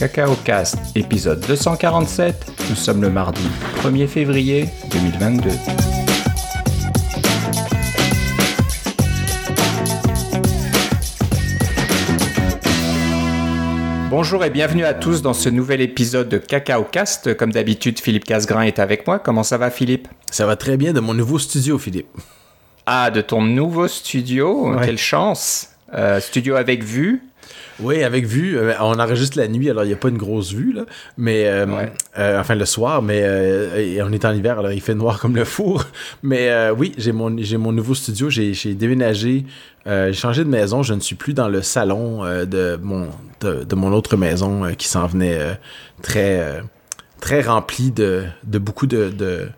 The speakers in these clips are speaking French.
Cacao Cast, épisode 247. Nous sommes le mardi 1er février 2022. Bonjour et bienvenue à tous dans ce nouvel épisode de Cacao Cast. Comme d'habitude, Philippe Casgrain est avec moi. Comment ça va, Philippe? Ça va très bien de mon nouveau studio, Philippe. Ah, de ton nouveau studio? Quelle chance euh, Studio avec vue oui, avec vue. Euh, on enregistre la nuit, alors il n'y a pas une grosse vue, là, mais euh, enfin le soir, mais on est en hiver, alors il fait noir comme le four. Mais oui, j'ai mon, j'ai mon nouveau studio, j'ai, déménagé, j'ai changé de maison, je ne suis plus dans le salon de, mon, de, mon autre maison qui s'en venait très, très rempli de, de beaucoup de de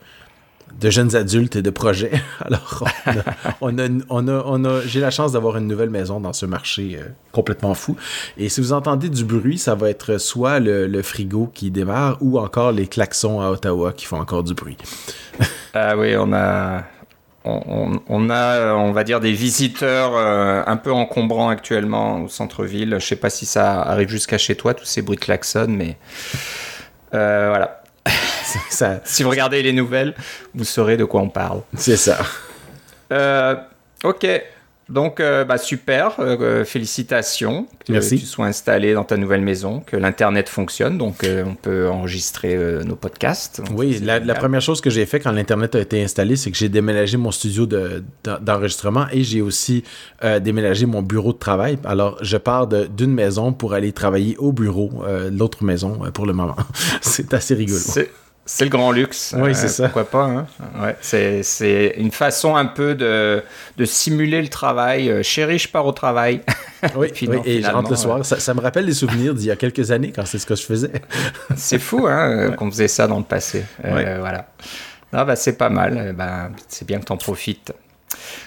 jeunes adultes et de projets. Alors, on a, on a, on a, j'ai la chance d'avoir une nouvelle maison dans ce marché euh, complètement fou. Et si vous entendez du bruit, ça va être soit le, frigo qui démarre ou encore les klaxons à Ottawa qui font encore du bruit. ah oui, on a, on, on, a, on va dire, des visiteurs euh, un peu encombrants actuellement au centre-ville. Je sais pas si ça arrive jusqu'à chez toi, tous ces bruits de klaxons, mais euh, voilà. si vous regardez les nouvelles, vous saurez de quoi on parle. C'est ça. Euh, ok. Donc, euh, bah, super, euh, félicitations que tu sois installé dans ta nouvelle maison, que l'Internet fonctionne, donc on peut enregistrer nos podcasts. oui, la, première chose que j'ai fait quand l'Internet a été installé, c'est que j'ai déménagé mon studio d'enregistrement et j'ai aussi déménagé mon bureau de travail. Alors, je pars d'une maison pour aller travailler au bureau, l'autre maison pour le moment. c'est assez rigolo. C'est le grand luxe. Oui, c'est euh, ça. Pourquoi pas. Hein? Ouais, c'est une façon un peu de, de simuler le travail. Euh, chérie, je pars au travail. Oui, et je rentre le soir. Ça, ça, me rappelle des souvenirs d'il y a quelques années quand c'est ce que je faisais. c'est fou hein, qu'on faisait ça dans le passé. Euh, voilà. bah, c'est pas mal. Ben, c'est bien que tu en profites.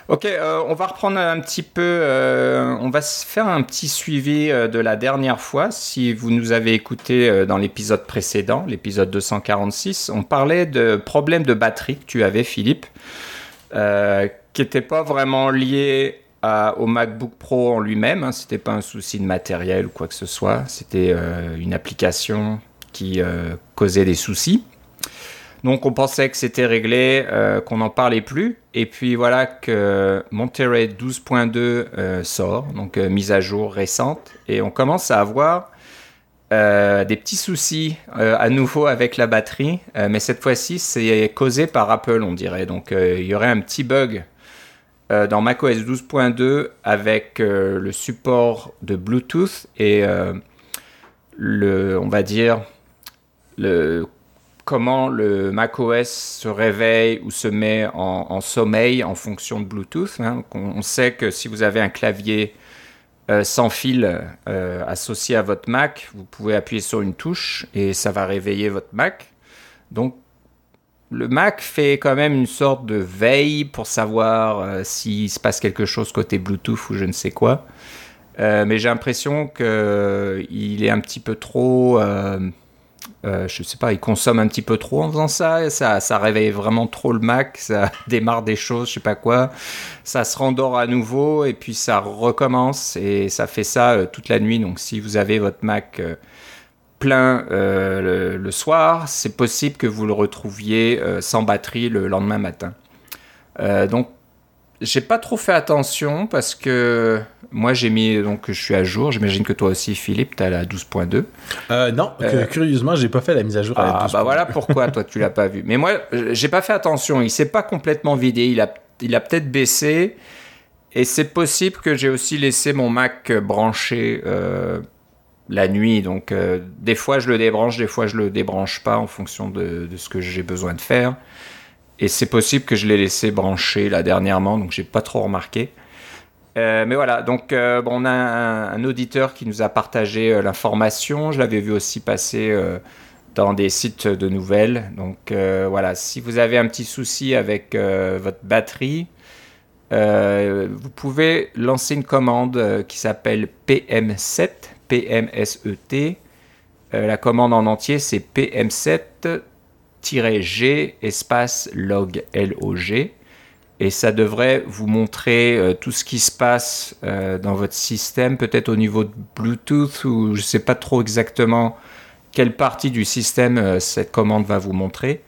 Ok, euh, on va reprendre un petit peu, euh, on va faire un petit suivi euh, de la dernière fois. Si vous nous avez écouté dans l'épisode précédent, l'épisode 246, on parlait de problèmes de batterie que tu avais, Philippe, qui n'étaient pas vraiment liés au MacBook Pro en lui-même. Hein. C'était pas un souci de matériel ou quoi que ce soit. C'était une application qui causait des soucis. Donc on pensait que c'était réglé, euh, qu'on n'en parlait plus. Et puis voilà que Monterey 12.2 euh, sort, donc euh, mise à jour récente. Et on commence à avoir des petits soucis à nouveau avec la batterie. mais cette fois-ci, c'est causé par Apple, on dirait. Donc il y aurait un petit bug dans macOS 12.2 avec le support de Bluetooth et le, on va dire, le comment le macOS se réveille ou se met en, sommeil en fonction de Bluetooth. Hein. On, sait que si vous avez un clavier euh, sans fil euh, associé à votre Mac, vous pouvez appuyer sur une touche et ça va réveiller votre Mac. Donc le Mac fait quand même une sorte de veille pour savoir euh, s'il se passe quelque chose côté Bluetooth ou je ne sais quoi. mais j'ai l'impression qu'il est un petit peu trop euh, je sais pas, il consomme un petit peu trop en faisant ça, ça, ça réveille vraiment trop le Mac, ça démarre des choses, je sais pas quoi, ça se rendort à nouveau et puis ça recommence et ça fait ça euh, toute la nuit. Donc si vous avez votre Mac euh, plein le, soir, c'est possible que vous le retrouviez sans batterie le lendemain matin. donc j'ai pas trop fait attention parce que moi j'ai mis donc je suis à jour. J'imagine que toi aussi Philippe, tu as la 12.2. Euh, non, euh, curieusement, j'ai pas fait la mise à jour à la 12. Ah bah voilà pourquoi toi tu l'as pas vu. Mais moi j'ai pas fait attention, il s'est pas complètement vidé, il a il a peut-être baissé et c'est possible que j'ai aussi laissé mon Mac branché euh, la nuit. Donc des fois je le débranche, des fois je le débranche pas en fonction de, de ce que j'ai besoin de faire. Et c'est possible que je l'ai laissé brancher là dernièrement, donc j'ai pas trop remarqué. Euh, mais voilà, donc euh, on a un, auditeur qui nous a partagé euh, l'information. Je l'avais vu aussi passer dans des sites de nouvelles. Donc voilà, si vous avez un petit souci avec votre batterie, vous pouvez lancer une commande qui s'appelle PM7, PMSET. la commande en entier, c'est PM7 G espace log LOG. Et ça devrait vous montrer euh, tout ce qui se passe euh, dans votre système, peut-être au niveau de Bluetooth ou je ne sais pas trop exactement quelle partie du système euh, cette commande va vous montrer.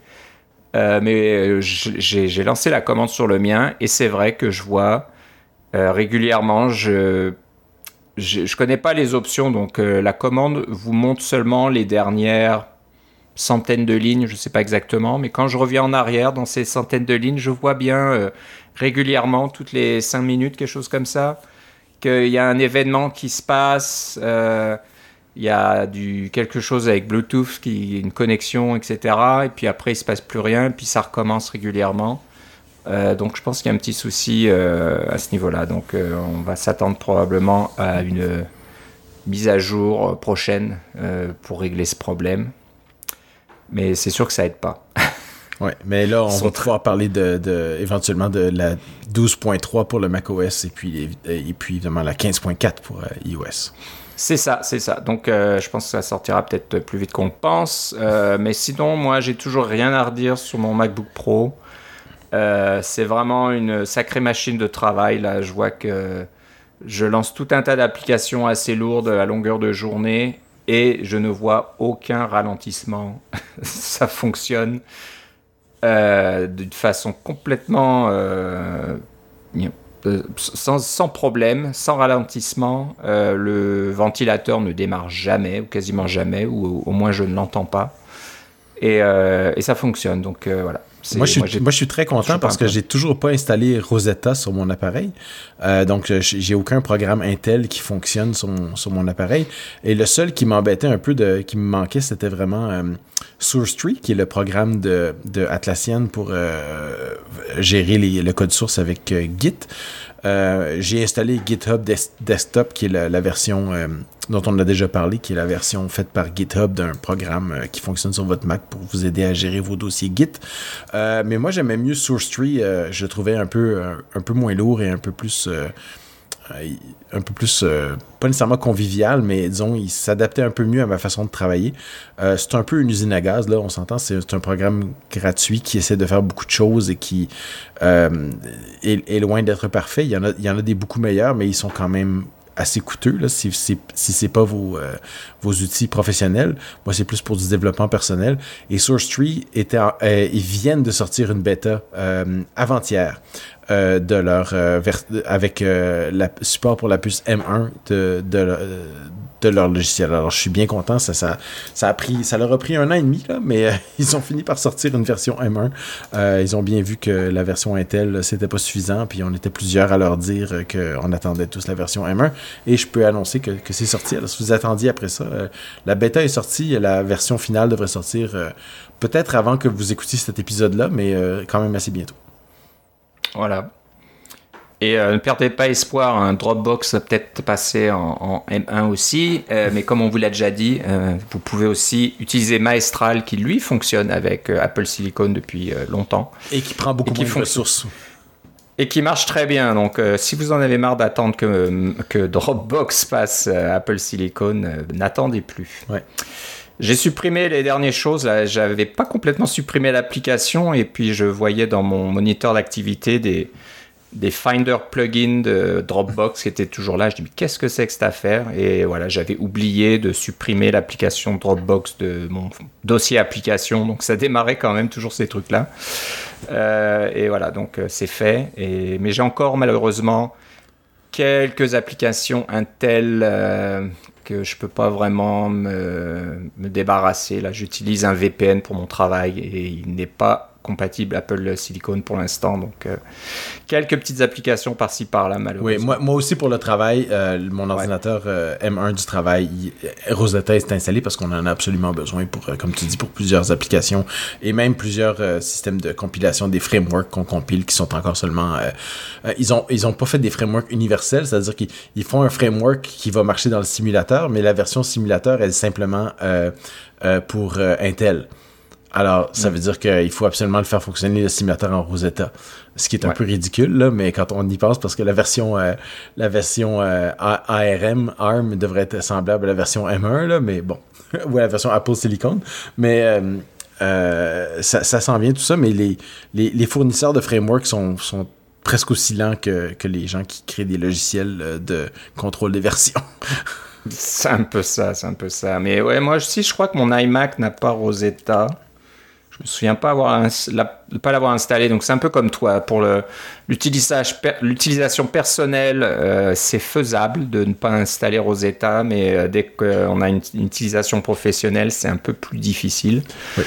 mais j'ai lancé la commande sur le mien et c'est vrai que je vois régulièrement, je je connais pas les options, donc la commande vous montre seulement les dernières centaines de lignes, je ne sais pas exactement, mais quand je reviens en arrière dans ces centaines de lignes, je vois bien euh, régulièrement, toutes les cinq minutes, quelque chose comme ça, qu'il y a un événement qui se passe, euh, il y a du, quelque chose avec Bluetooth, une connexion, etc. Et puis après, il se passe plus rien, et puis ça recommence régulièrement. Euh, donc je pense qu'il y a un petit souci à ce niveau-là. Donc on va s'attendre probablement à une mise à jour prochaine pour régler ce problème mais c'est sûr que ça aide pas. ouais, mais là, on va pouvoir parler de, éventuellement de la 12.3 pour le macOS et puis, et puis évidemment la 15.4 pour euh, iOS. C'est ça, c'est ça. Donc, euh, je pense que ça sortira peut-être plus vite qu'on le pense. Euh, mais sinon, moi, j'ai toujours rien à redire sur mon MacBook Pro. c'est vraiment une sacrée machine de travail. Là, je vois que je lance tout un tas d'applications assez lourdes à longueur de journée et je ne vois aucun ralentissement. ça fonctionne euh, d'une façon complètement euh, euh, sans, problème, sans ralentissement. le ventilateur ne démarre jamais, ou quasiment jamais, ou au moins je ne l'entends pas. Et, et, ça fonctionne. Donc voilà. Moi je, suis, moi, je suis très content parce que j'ai toujours pas installé Rosetta sur mon appareil. Euh, donc, j'ai aucun programme Intel qui fonctionne sur mon, sur mon appareil. Et le seul qui m'embêtait un peu, de, qui me manquait, c'était vraiment euh, SourceTree, qui est le programme de, de Atlassian pour euh, gérer les, le code source avec Git. J'ai installé GitHub Desktop, qui est la, version dont on a déjà parlé, qui est la version faite par GitHub d'un programme euh, qui fonctionne sur votre Mac pour vous aider à gérer vos dossiers Git. Euh, mais moi, j'aimais mieux SourceTree. Euh, je trouvais un peu, un, peu moins lourd et un peu plus un peu plus, pas nécessairement convivial, mais disons, il s'adaptait un peu mieux à ma façon de travailler. c'est un peu une usine à gaz, là, on s'entend. C'est un programme gratuit qui essaie de faire beaucoup de choses et qui est, loin d'être parfait. Il y, en a, il y en a des beaucoup meilleurs, mais ils sont quand même assez coûteux là, si, si, si c'est pas vos, euh, vos outils professionnels. Moi, c'est plus pour du développement personnel. Et SourceTree, était, euh, ils viennent de sortir une bêta euh, avant-hier. Euh, de leur avec la support pour la puce M1 de, de, de leur logiciel. Alors, je suis bien content. Ça, ça, a pris, ça leur a pris un an et demi, là, mais euh, ils ont fini par sortir une version M1. Euh, ils ont bien vu que la version Intel, c'était pas suffisant. Puis, on était plusieurs à leur dire qu'on attendait tous la version M1. Et je peux annoncer que, que c'est sorti. Alors, si vous attendiez après ça, euh, la bêta est sortie. La version finale devrait sortir peut-être avant que vous écoutiez cet épisode-là, mais quand même assez bientôt. Voilà. Et euh, ne perdez pas espoir, un Dropbox va peut-être passer en, M1 aussi, euh, mais comme on vous l'a déjà dit, euh, vous pouvez aussi utiliser Maestral qui lui fonctionne avec Apple Silicon depuis longtemps. Et qui prend beaucoup de ressources. Et qui marche très bien. Donc si vous en avez marre d'attendre que, que Dropbox passe Apple Silicon, n'attendez plus. Ouais. J'ai supprimé les dernières choses. J'avais pas complètement supprimé l'application et puis je voyais dans mon moniteur d'activité des des Finder plugins de Dropbox qui étaient toujours là. Je dis, mais qu'est-ce que c'est que cette affaire? Et voilà, j'avais oublié de supprimer l'application Dropbox de mon dossier application. Donc ça démarrait quand même toujours ces trucs-là. Euh, et voilà, donc euh, c'est fait. Et, mais j'ai encore malheureusement quelques applications Intel euh, que je peux pas vraiment me, me débarrasser. Là, j'utilise un VPN pour mon travail et il n'est pas compatible Apple Silicon pour l'instant. Donc, euh, quelques petites applications par-ci par-là, malheureusement. Oui, moi, moi, aussi pour le travail, euh, mon ordinateur euh, M1 du travail, Rosetta est installé parce qu'on en a absolument besoin pour, comme tu dis, pour plusieurs applications et même plusieurs systèmes de compilation, des frameworks qu'on compile qui sont encore seulement. ils ont ils ont pas fait des frameworks universels, c'est-à-dire qu'ils font un framework qui va marcher dans le simulateur, mais la version simulateur elle est simplement pour Intel. Alors, ça veut dire qu'il faut absolument le faire fonctionner le simulateur en Rosetta. Ce qui est un peu ridicule, là, mais quand on y pense, parce que la version, euh, la version euh, ARM, ARM devrait être semblable à la version M1, là, mais bon, ou à la version Apple Silicon. Mais euh, ça, ça s'en vient tout ça, mais les, les, les, fournisseurs de framework sont, sont presque aussi lent que, que, les gens qui créent des logiciels de contrôle des versions. c'est un peu ça, c'est un peu ça. Mais ouais, moi aussi, je crois que mon iMac n'a pas Rosetta. Je me souviens pas avoir pas l'avoir installé. Donc c'est un peu comme toi pour l'utilisation personnelle, euh, c'est faisable de ne pas installer Rosetta, mais euh, dès qu'on a une, utilisation professionnelle, c'est un peu plus difficile. Oui.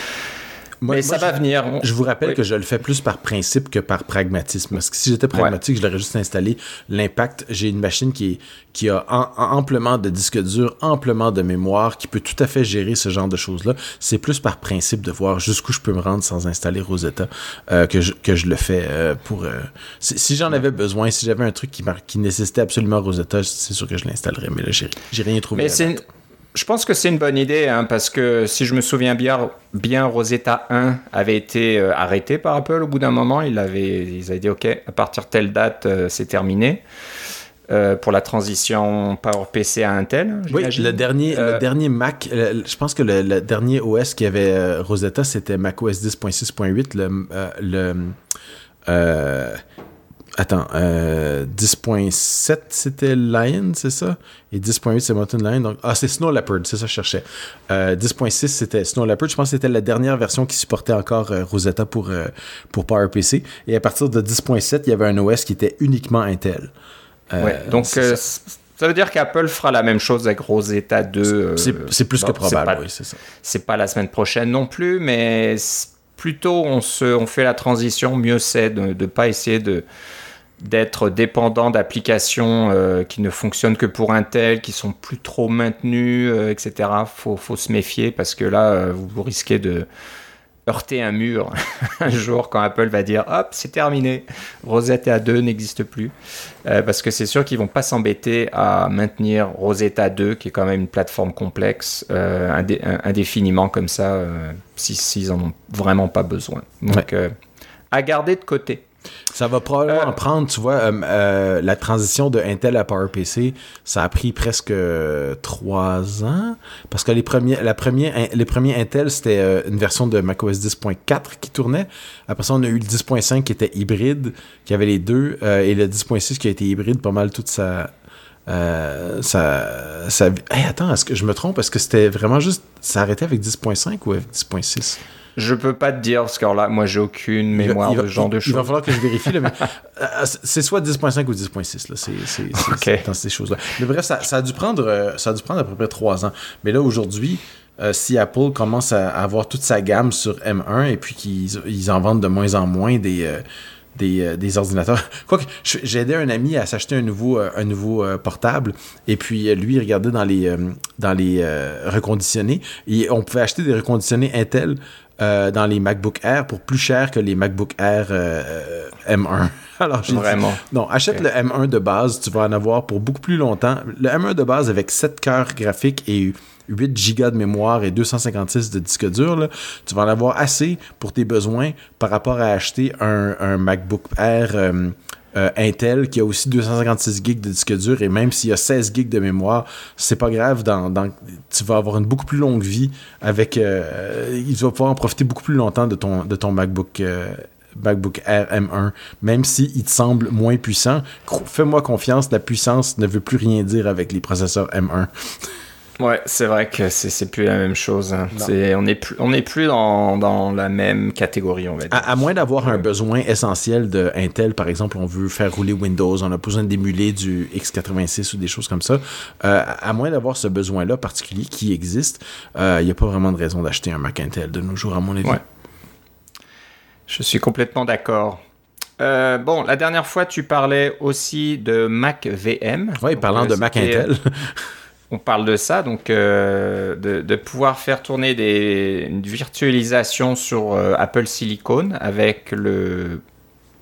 Mais ça va venir. Je vous rappelle que je le fais plus par principe que par pragmatisme. Parce que si j'étais pragmatique, je l'aurais juste installé. L'impact, j'ai une machine qui, est, qui a amplement de disques durs, amplement de mémoire, qui peut tout à fait gérer ce genre de choses-là. C'est plus par principe de voir jusqu'où je peux me rendre sans installer Rosetta euh, que, je, que je le fais euh, pour... Euh, si, j'en avais besoin, si j'avais un truc qui, qui nécessitait absolument Rosetta, c'est sûr que je l'installerais. Mais là, j'ai rien trouvé. Mais je pense que c'est une bonne idée, hein, parce que si je me souviens bien, bien Rosetta 1 avait été euh, arrêté par Apple au bout d'un moment. Ils, avaient, ils avaient dit, OK, à partir de telle date, euh, c'est terminé. Euh, pour la transition PowerPC à Intel. Oui, le dernier, le dernier Mac, je pense que le, dernier OS qui avait Rosetta, c'était macOS 10.6.8. Le, le Attends, 10.7 euh, c'était Lion, c'est ça? Et 10.8 c'est Mountain Lion. Donc, ah, c'est Snow Leopard, c'est ça que je cherchais. 10.6 euh, c'était Snow Leopard. Je pense que c'était la dernière version qui supportait encore euh, Rosetta pour, pour PowerPC. Et à partir de 10.7, il y avait un OS qui était uniquement Intel. ouais, donc ça. ça. veut dire qu'Apple fera la même chose avec Rosetta 2. C'est plus que probable, oui, c'est ça. C'est pas la semaine prochaine non plus, mais plutôt on, se, on fait la transition, mieux c'est de ne pas essayer de d'être dépendant d'applications euh, qui ne fonctionnent que pour Intel, qui sont plus trop maintenues, euh, etc. Faut, faut se méfier parce que là, euh, vous, risquez de heurter un mur un jour quand Apple va dire hop, c'est terminé, Rosetta 2 n'existe plus. parce que c'est sûr qu'ils vont pas s'embêter à maintenir Rosetta 2, qui est quand même une plateforme complexe, indéfiniment comme ça, s'ils n'en en ont vraiment pas besoin. Donc, à garder de côté. Ça va probablement euh, prendre, tu vois, euh, euh, la transition de Intel à PowerPC, ça a pris presque trois ans. Parce que les premiers, la première, les premiers Intel, c'était une version de macOS 10.4 qui tournait. Après ça, on a eu le 10.5 qui était hybride, qui avait les deux, et le 10.6 qui a été hybride pas mal toute sa, ça, ça... attends, est-ce que je me trompe? Est-ce que c'était vraiment juste. Ça arrêtait avec 10.5 ou avec 10.6? Je peux pas te dire, parce que là, moi, j'ai aucune mémoire de ce genre de choses. Il va falloir que je vérifie, mais euh, c'est soit 10.5 ou 10.6, là. C'est dans ces choses-là. Mais bref, ça, ça, a dû prendre, euh, ça a dû prendre à peu près trois ans. Mais là, aujourd'hui, euh, si Apple commence à, avoir toute sa gamme sur M1 et puis qu'ils ils en vendent de moins en moins des... des, des, ordinateurs. Quoique, j'ai aidé un ami à s'acheter un nouveau, un nouveau portable, et puis lui, il regardait dans les, dans les reconditionnés, et on pouvait acheter des reconditionnés Intel euh, dans les MacBook Air pour plus cher que les MacBook Air euh, M1. Alors, Vraiment? non, achète le M1 de base, tu vas en avoir pour beaucoup plus longtemps. Le M1 de base avec 7 cœurs graphiques et 8 gigas de mémoire et 256 de disque dur, tu vas en avoir assez pour tes besoins par rapport à acheter un, MacBook Air euh, euh, Intel qui a aussi 256 gigs de disque dur et même s'il y a 16 gigs de mémoire, c'est pas grave. Dans, tu vas avoir une beaucoup plus longue vie avec. Euh, il pouvoir en profiter beaucoup plus longtemps de ton, de ton MacBook. Euh, MacBook Air M1, même s'il il te semble moins puissant, fais-moi confiance, la puissance ne veut plus rien dire avec les processeurs M1. Ouais, c'est vrai que c'est plus la même chose. Hein. on n'est plus, on est plus dans, dans, la même catégorie, on va dire. À, moins d'avoir un besoin essentiel de Intel, par exemple, on veut faire rouler Windows, on a besoin d'émuler du x86 ou des choses comme ça. Euh, à moins d'avoir ce besoin-là particulier qui existe, il euh, n'y a pas vraiment de raison d'acheter un Mac Intel de nos jours, à mon avis. Ouais. Je suis complètement d'accord. Euh, bon, la dernière fois, tu parlais aussi de Mac VM. Oui, parlant de Mac Intel. on parle de ça, donc euh, de, pouvoir faire tourner des, une virtualisation sur euh, Apple Silicon avec le,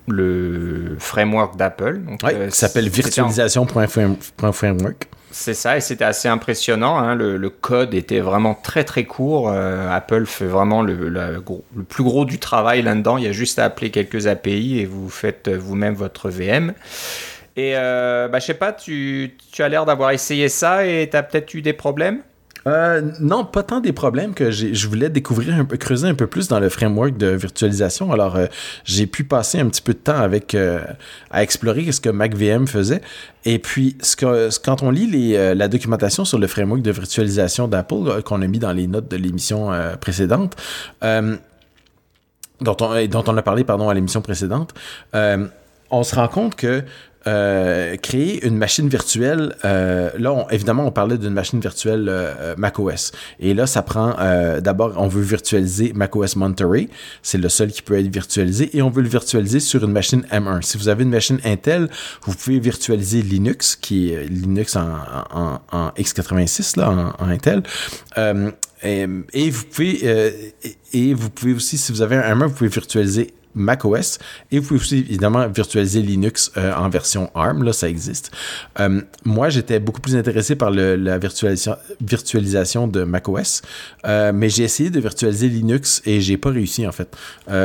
le framework d'Apple. Oui, euh, ça s'appelle virtualisation.framework. C'est ça, et c'était assez impressionnant. Hein. le, code était vraiment très très court. Apple fait vraiment le, le, plus gros du travail là-dedans. Il y a juste à appeler quelques API et vous faites vous-même votre VM. Et euh, bah, je sais pas, tu, as l'air d'avoir essayé ça et tu as peut-être eu des problèmes? Euh, non, pas tant des problèmes que je voulais découvrir un peu, creuser un peu plus dans le framework de virtualisation. Alors, euh, j'ai pu passer un petit peu de temps euh, à explorer ce que MacVM faisait. Et puis, quand on lit la documentation sur le framework de virtualisation d'Apple qu'on a mis dans les notes de l'émission précédente, dont on, dont on a parlé pardon à l'émission précédente, on se rend compte que euh, créer une machine virtuelle. Euh, là, évidemment, on parlait d'une machine virtuelle euh, macOS. Et là, ça prend d'abord, on veut virtualiser macOS Monterey. C'est le seul qui peut être virtualisé. Et on veut le virtualiser sur une machine M1. Si vous avez une machine Intel, vous pouvez virtualiser Linux, qui est Linux en, en, en x86, là, en, Intel. Et, vous pouvez et, vous pouvez aussi, si vous avez un M1, vous pouvez virtualiser macOS et vous pouvez aussi évidemment virtualiser Linux euh, en version ARM, là ça existe. Euh, moi j'étais beaucoup plus intéressé par la virtualisation, de macOS, euh, mais j'ai essayé de virtualiser Linux et j'ai pas réussi en fait.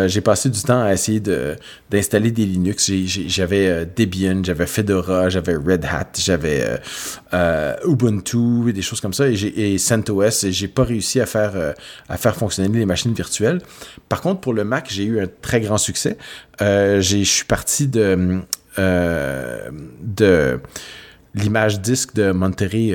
j'ai passé du temps à essayer d'installer des Linux. J'avais Debian, j'avais Fedora, j'avais Red Hat, j'avais Ubuntu et des choses comme ça et, et CentOS et j'ai pas réussi à faire, à faire fonctionner les machines virtuelles. Par contre pour le Mac j'ai eu un très grand succès. Euh, je suis parti de, euh, l'image disque de Monterey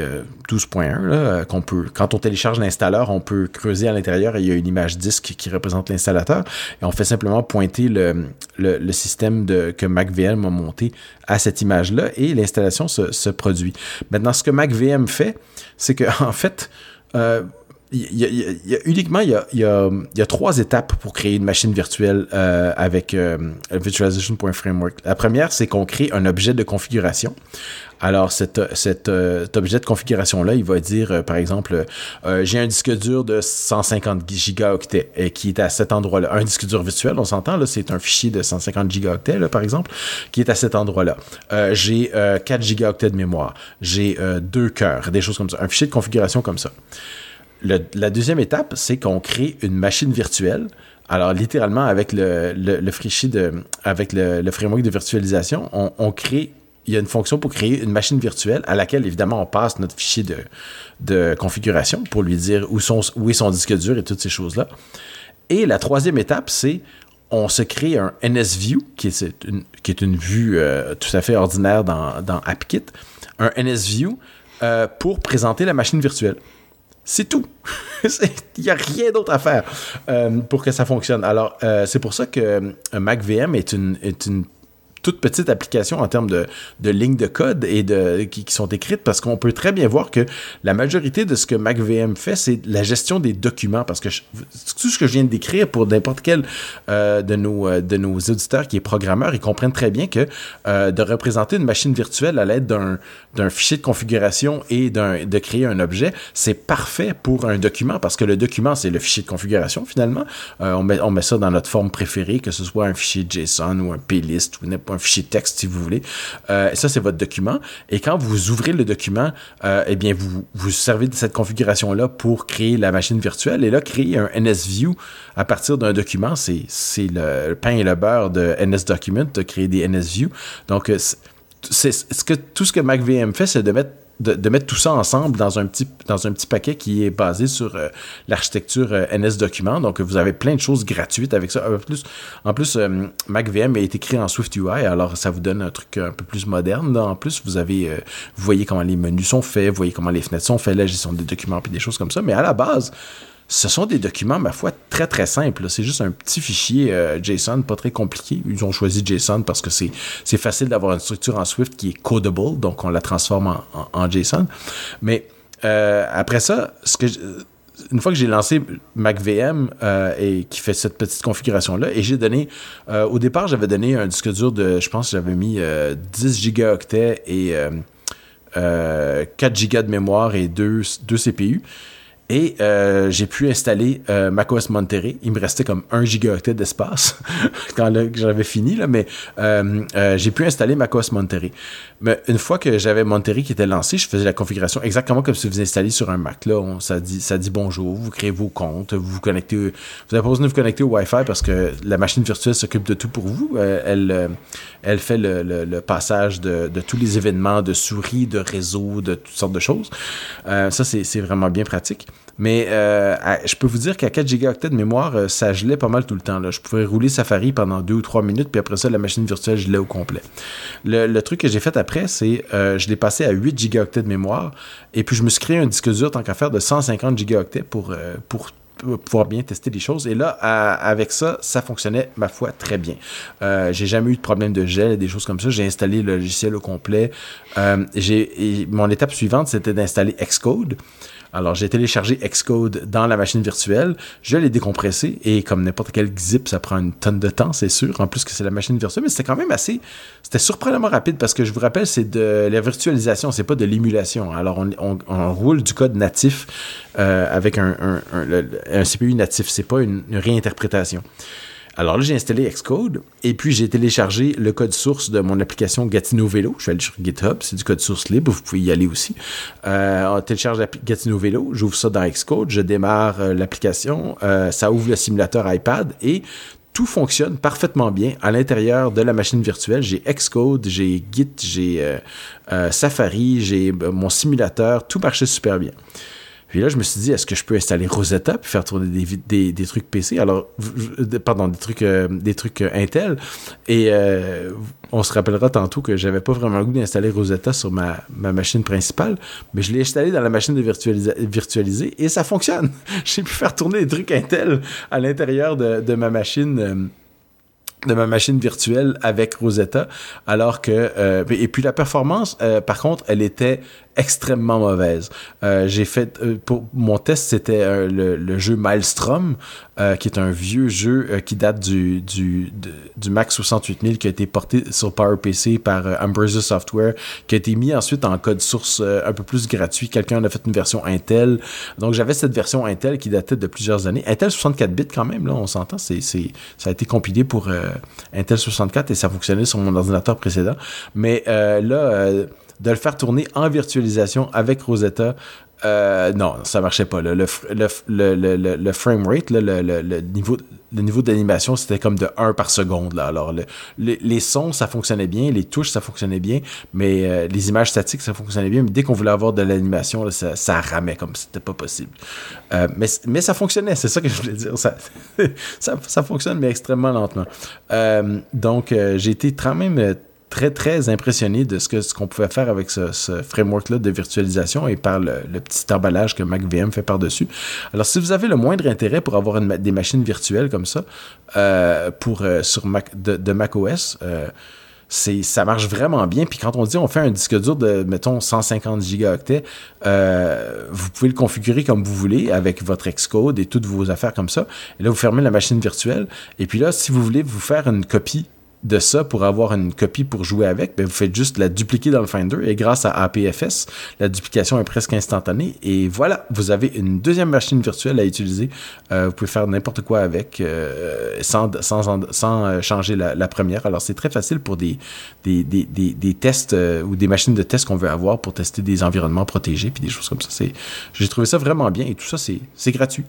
12.1 euh, quand on télécharge l'installeur on peut creuser à l'intérieur et il y a une image disque qui représente l'installateur et on fait simplement pointer le, système de, que MacVM a monté à cette image là et l'installation se, produit maintenant ce que MacVM fait c'est que en fait y, a, uniquement il y a, trois étapes pour créer une machine virtuelle euh, avec euh, virtualization.framework. La première, c'est qu'on crée un objet de configuration. Alors, cet, euh, objet de configuration-là, il va dire, euh, par exemple, j'ai un disque dur de 150 gigaoctets et qui est à cet endroit-là. Un disque dur virtuel, on s'entend, là, c'est un fichier de 150 gigaoctets, là, par exemple, qui est à cet endroit-là. j'ai 4 gigaoctets de mémoire. J'ai deux cœurs, des choses comme ça. Un fichier de configuration comme ça la deuxième étape, c'est qu'on crée une machine virtuelle. Alors, littéralement, avec le, framework de virtualisation, on, crée, il y a une fonction pour créer une machine virtuelle à laquelle, évidemment, on passe notre fichier de, configuration pour lui dire où, est son disque dur et toutes ces choses-là. Et la troisième étape, c'est on se crée un NSView, qui est une, qui est une vue euh, tout à fait ordinaire dans, dans AppKit, un NSView euh, pour présenter la machine virtuelle. C'est tout. Il n'y a rien d'autre à faire euh, pour que ça fonctionne. Alors, euh, c'est pour ça que euh, MacVM est une, est une toute petite application en termes de, de lignes de code et de, qui, sont écrites parce qu'on peut très bien voir que la majorité de ce que MacVM fait, c'est la gestion des documents parce que tout ce que je viens de décrire pour n'importe quel euh, de, nos, euh, de nos auditeurs qui est programmeur, ils comprennent très bien que euh, de représenter une machine virtuelle à l'aide d'un fichier de configuration et de créer un objet, c'est parfait pour un document parce que le document, c'est le fichier de configuration finalement. on, met, on met ça dans notre forme préférée, que ce soit un fichier JSON ou un plist ou n'importe fichier texte si vous voulez. Euh, ça, c'est votre document. Et quand vous ouvrez le document, euh, eh bien, vous vous servez de cette configuration-là pour créer la machine virtuelle. Et là, créer un NSView à partir d'un document, c'est le pain et le beurre de NSDocument, de créer des NSView. Donc, euh, c'est ce que tout ce que MacVM fait, c'est de mettre de, mettre tout ça ensemble dans un petit, paquet qui est basé sur euh, l'architecture euh, NS Document. Donc, vous avez plein de choses gratuites avec ça. En plus, en plus euh, MacVM est écrit en SwiftUI, alors ça vous donne un truc un peu plus moderne. En plus, vous avez, vous voyez comment les menus sont faits, vous voyez comment les fenêtres sont faites, la gestion des documents, puis des choses comme ça. Mais à la base, ce sont des documents, ma foi, très très simples. C'est juste un petit fichier euh, JSON, pas très compliqué. Ils ont choisi JSON parce que c'est, facile d'avoir une structure en Swift qui est codable, donc on la transforme en, JSON. Mais euh, après ça, que une fois que j'ai lancé MacVM euh, et qui fait cette petite configuration là et j'ai donné au départ j'avais donné un disque dur de je pense j'avais mis 10 gigaoctets et 4 gigas de mémoire et 2, 2 CPU Et euh, j'ai pu installer euh, macOS Monterey. Il me restait comme 1 gigaoctet d'espace quand j'avais fini, là, mais euh, j'ai pu installer macOS Monterey. Mais une fois que j'avais Monterey qui était lancé, je faisais la configuration exactement comme si vous installiez sur un Mac. Là, ça, dit, ça dit bonjour, vous créez vos comptes, vous vous connectez. Vous n'avez pas besoin de vous connecter au Wi-Fi parce que la machine virtuelle s'occupe de tout pour vous. elle, elle fait le, passage de, tous les événements de souris, de réseau, de toutes sortes de choses. ça, c'est vraiment bien pratique. Mais euh, je peux vous dire qu'à 4 gigaoctets de mémoire, euh, ça gelait pas mal tout le temps. Là. Je pouvais rouler Safari pendant 2 ou 3 minutes, puis après ça, la machine virtuelle gelait au complet. Le, truc que j'ai fait après, c'est euh, je l'ai passé à 8 gigaoctets de mémoire, et puis je me suis créé un disque dur, tant qu'à faire, de 150 gigaoctets pour, pour pouvoir bien tester les choses. Et là, avec ça, ça fonctionnait, ma foi, très bien. Euh, j'ai jamais eu de problème de gel et des choses comme ça. J'ai installé le logiciel au complet. Euh, j'ai, mon étape suivante, c'était d'installer Xcode. Alors, j'ai téléchargé Xcode dans la machine virtuelle, je l'ai décompressé, et comme n'importe quel zip, ça prend une tonne de temps, c'est sûr, en plus que c'est la machine virtuelle, mais c'était quand même assez, c'était surprenamment rapide, parce que je vous rappelle, c'est de la virtualisation, c'est pas de l'émulation. Alors, on, roule du code natif euh, avec un, CPU natif, c'est pas une réinterprétation. Alors là, j'ai installé Xcode et puis j'ai téléchargé le code source de mon application Gatineau Vélo. Je suis allé sur GitHub, c'est du code source libre, vous pouvez y aller aussi. Euh, on télécharge Gatineau Vélo, j'ouvre ça dans Xcode, je démarre euh, l'application, euh, ça ouvre le simulateur iPad et tout fonctionne parfaitement bien à l'intérieur de la machine virtuelle. J'ai Xcode, j'ai Git, j'ai Safari, j'ai mon simulateur, tout marchait super bien. Puis là, je me suis dit, est-ce que je peux installer Rosetta puis faire tourner des, trucs PC? Alors, pardon, des trucs, euh, des trucs euh, Intel. Et euh, on se rappellera tantôt que j'avais pas vraiment le goût d'installer Rosetta sur ma, ma, machine principale, mais je l'ai installé dans la machine de virtualiser et ça fonctionne. J'ai pu faire tourner des trucs Intel à l'intérieur de, de, ma machine de ma machine virtuelle avec Rosetta, alors que euh, et puis la performance, euh, par contre, elle était extrêmement mauvaise. Euh, j'ai fait pour mon test, c'était le, le, jeu Maelstrom, qui est un vieux jeu qui date du du, du Mac 68000 qui a été porté sur PowerPC par Ambrosia Software, qui a été mis ensuite en code source un peu plus gratuit. Quelqu'un a fait une version Intel, donc j'avais cette version Intel qui datait de plusieurs années. Intel 64 bits quand même là, on s'entend, c'est c'est ça a été compilé pour euh, Intel 64 et ça fonctionnait sur mon ordinateur précédent. Mais euh, là, euh, de le faire tourner en virtualisation avec Rosetta, non, ça marchait pas. Le, le, le, le, frame rate, le, niveau, le niveau d'animation, c'était comme de 1 par seconde. Là. Alors, les sons, ça fonctionnait bien, les touches, ça fonctionnait bien, mais les images statiques, ça fonctionnait bien. Mais dès qu'on voulait avoir de l'animation, ça, ça ramait comme c'était pas possible. mais, mais ça fonctionnait, c'est ça que je voulais dire. Ça, ça, fonctionne, mais extrêmement lentement. donc, j'ai été quand même très, très impressionné de ce ce qu'on pouvait faire avec ce, framework-là de virtualisation et par le, petit emballage que MacVM fait par-dessus. Alors, si vous avez le moindre intérêt pour avoir des machines virtuelles comme ça euh, pour, euh, sur Mac, de, macOS, euh, ça marche vraiment bien. Puis quand on dit on fait un disque dur de, mettons, 150 gigaoctets, vous pouvez le configurer comme vous voulez avec votre Xcode et toutes vos affaires comme ça. Et là, vous fermez la machine virtuelle. Et puis là, si vous voulez vous faire une copie de ça pour avoir une copie pour jouer avec, ben vous faites juste la dupliquer dans le Finder et grâce à APFS, la duplication est presque instantanée et voilà, vous avez une deuxième machine virtuelle à utiliser. Euh, vous pouvez faire n'importe quoi avec euh, sans, sans, sans euh, changer la, première. Alors c'est très facile pour des, des, des, des, des tests ou des machines de test qu'on veut avoir pour tester des environnements protégés puis des choses comme ça. J'ai trouvé ça vraiment bien et tout ça c'est gratuit.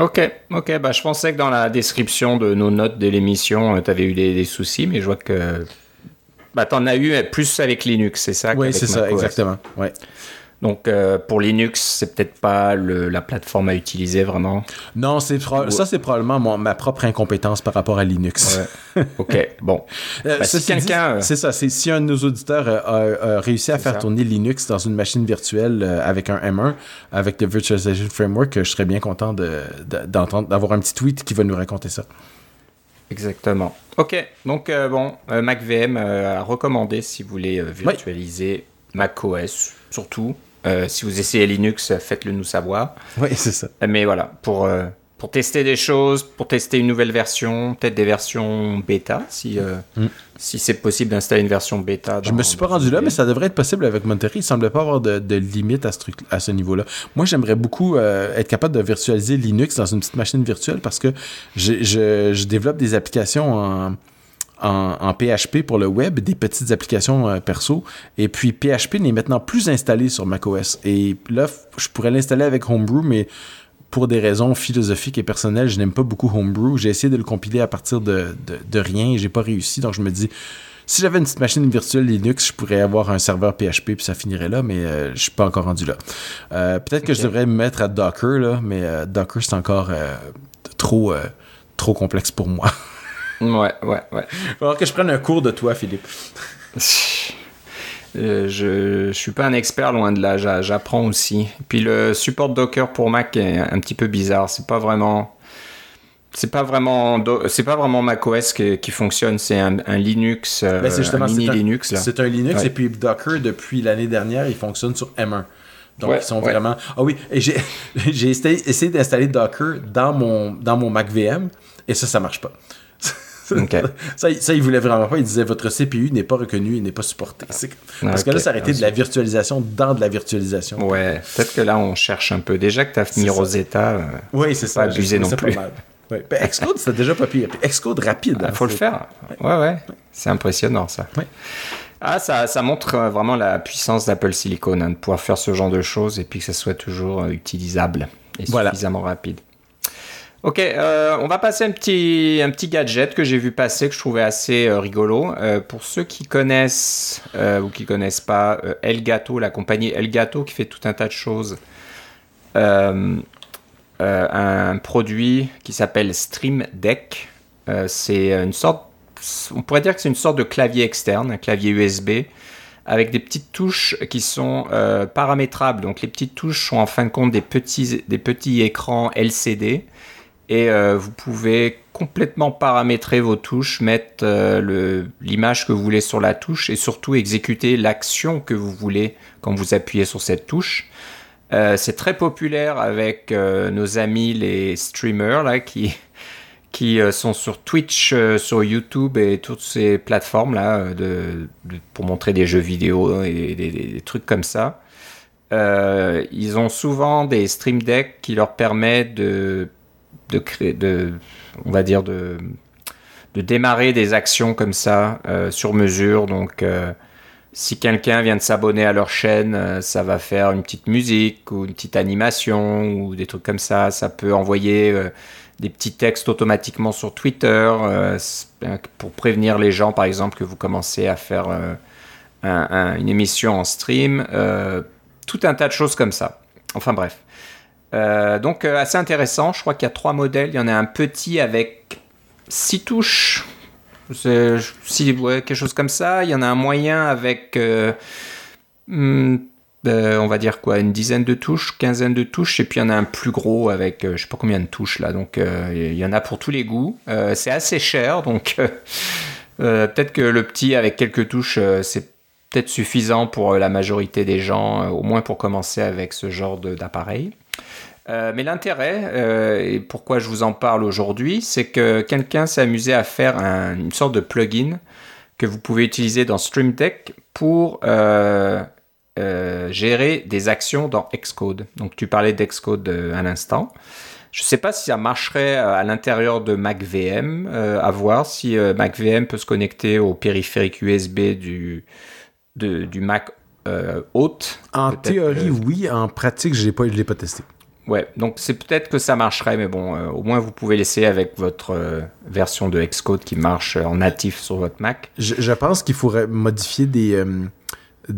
Ok, ok, bah je pensais que dans la description de nos notes de l'émission, euh, tu avais eu des, soucis, mais je vois que bah, tu en as eu plus avec Linux, c'est ça Oui, c'est ça, exactement. Ouais. Donc euh, pour Linux, c'est peut-être pas la plateforme à utiliser vraiment? Non, c'est ça c'est probablement ma propre incompétence par rapport à Linux. ok, bon. Euh, bah, si quelqu'un, euh, c'est ça. C'est si un de nos auditeurs a, réussi à faire tourner Linux dans une machine virtuelle avec un M1 avec le Virtualization Framework, je serais bien content d'entendre, d'avoir un petit tweet qui va nous raconter ça. Exactement. Ok, donc bon, MacVM a recommandé si vous voulez virtualiser macOS surtout. Euh, si vous essayez Linux, faites-le nous savoir. Oui, c'est ça. Mais voilà, pour, euh, pour tester des choses, pour tester une nouvelle version, peut-être des versions bêta, si, euh, mm. si c'est possible d'installer une version bêta. je me suis pas rendu là, mais ça devrait être possible avec Monterey. Il semble pas avoir de, de limite à ce, truc, à ce niveau-là. Moi, j'aimerais beaucoup être capable de virtualiser Linux dans une petite machine virtuelle parce que je, je, je développe des applications en, en, PHP pour le web, des petites applications euh, perso. Et puis PHP n'est maintenant plus installé sur macOS. Et là, je pourrais l'installer avec Homebrew, mais pour des raisons philosophiques et personnelles, je n'aime pas beaucoup Homebrew. J'ai essayé de le compiler à partir de, de, rien et j'ai pas réussi. Donc je me dis, si j'avais une petite machine virtuelle Linux, je pourrais avoir un serveur PHP puis ça finirait là, mais euh, je suis pas encore rendu là. Euh, peut-être que je devrais me mettre à Docker, là, mais Docker, c'est encore trop, trop complexe pour moi. Ouais, ouais, ouais. Il falloir que je prenne un cours de toi, Philippe. Euh, je, je suis pas un expert loin de là, j'apprends aussi. Puis le support Docker pour Mac est un petit peu bizarre. C'est pas vraiment, c'est pas vraiment, c'est pas vraiment macOS qui, qui fonctionne. C'est un, Linux, euh, ben, un mini Linux C'est un Linux et puis Docker depuis l'année dernière, il fonctionne sur M1. Donc ils sont vraiment. Ah oui, j'ai essayé d'installer Docker dans mon dans mon Mac VM et ça, ça marche pas. ça, ça, il voulait vraiment pas. Il disait votre CPU n'est pas reconnu, il n'est pas supporté. Parce que là, ça aurait été de la virtualisation dans de la virtualisation. Ouais, peut-être que là, on cherche un peu. Déjà que tu as fini Rosetta, euh, oui, c'est ça. Pas abusé non plus. Ouais. Ben, Xcode, c'était déjà pas pire. Xcode rapide. Il faut le faire. Ouais, ouais. C'est impressionnant, ça. Ah, ça, ça, montre euh, vraiment la puissance d'Apple Silicon, hein, de pouvoir faire ce genre de choses et puis que ça soit toujours euh, utilisable et suffisamment rapide. Ok, euh, on va passer un petit, gadget que j'ai vu passer que je trouvais assez euh, rigolo. Euh, pour ceux qui connaissent ou qui connaissent pas Elgato, la compagnie Elgato qui fait tout un tas de choses. un produit qui s'appelle Stream Deck. c'est une sorte, on pourrait dire que c'est une sorte de clavier externe, un clavier USB avec des petites touches qui sont paramétrables. Donc les petites touches sont en fin de compte des petits écrans LCD et euh, vous pouvez complètement paramétrer vos touches, mettre euh, l'image que vous voulez sur la touche et surtout exécuter l'action que vous voulez quand vous appuyez sur cette touche. Euh, c'est très populaire avec nos amis les streamers là qui qui sont sur Twitch, sur YouTube et toutes ces plateformes là pour montrer des jeux vidéo et des, trucs comme ça. ils ont souvent des stream decks qui leur permettent de de créer, on va dire de, de démarrer des actions comme ça euh, sur mesure. Donc, euh, si quelqu'un vient de s'abonner à leur chaîne, euh, ça va faire une petite musique ou une petite animation ou des trucs comme ça. Ça peut envoyer des petits textes automatiquement sur Twitter pour prévenir les gens, par exemple, que vous commencez à faire une émission en stream. tout un tas de choses comme ça. Enfin bref. Euh, donc euh, assez intéressant, je crois qu'il y a trois modèles. Il y en a un petit avec six touches, si, quelque chose comme ça. Il y en a un moyen avec, euh, hmm, on va dire quoi, une dizaine de touches, quinzaine de touches. Et puis il y en a un plus gros avec, je sais pas combien de touches là. Donc il y en a pour tous les goûts. c'est assez cher, donc peut-être que le petit avec quelques touches, c'est peut-être suffisant pour la majorité des gens, au moins pour commencer avec ce genre d'appareil. Euh, mais l'intérêt, euh, et pourquoi je vous en parle aujourd'hui, c'est que quelqu'un s'est amusé à faire une sorte de plugin que vous pouvez utiliser dans Stream Deck pour euh, gérer des actions dans Xcode. Donc tu parlais d'Xcode à l'instant. Je ne sais pas si ça marcherait à l'intérieur de MacVM, à voir si MacVM peut se connecter au périphérique USB du, du Mac hôte. En théorie, oui. En pratique, je ne l'ai pas testé. Ouais, donc c'est peut-être que ça marcherait, mais bon, euh, au moins vous pouvez laisser avec votre euh, version de Xcode qui marche en natif sur votre Mac. Je, pense qu'il faudrait modifier des,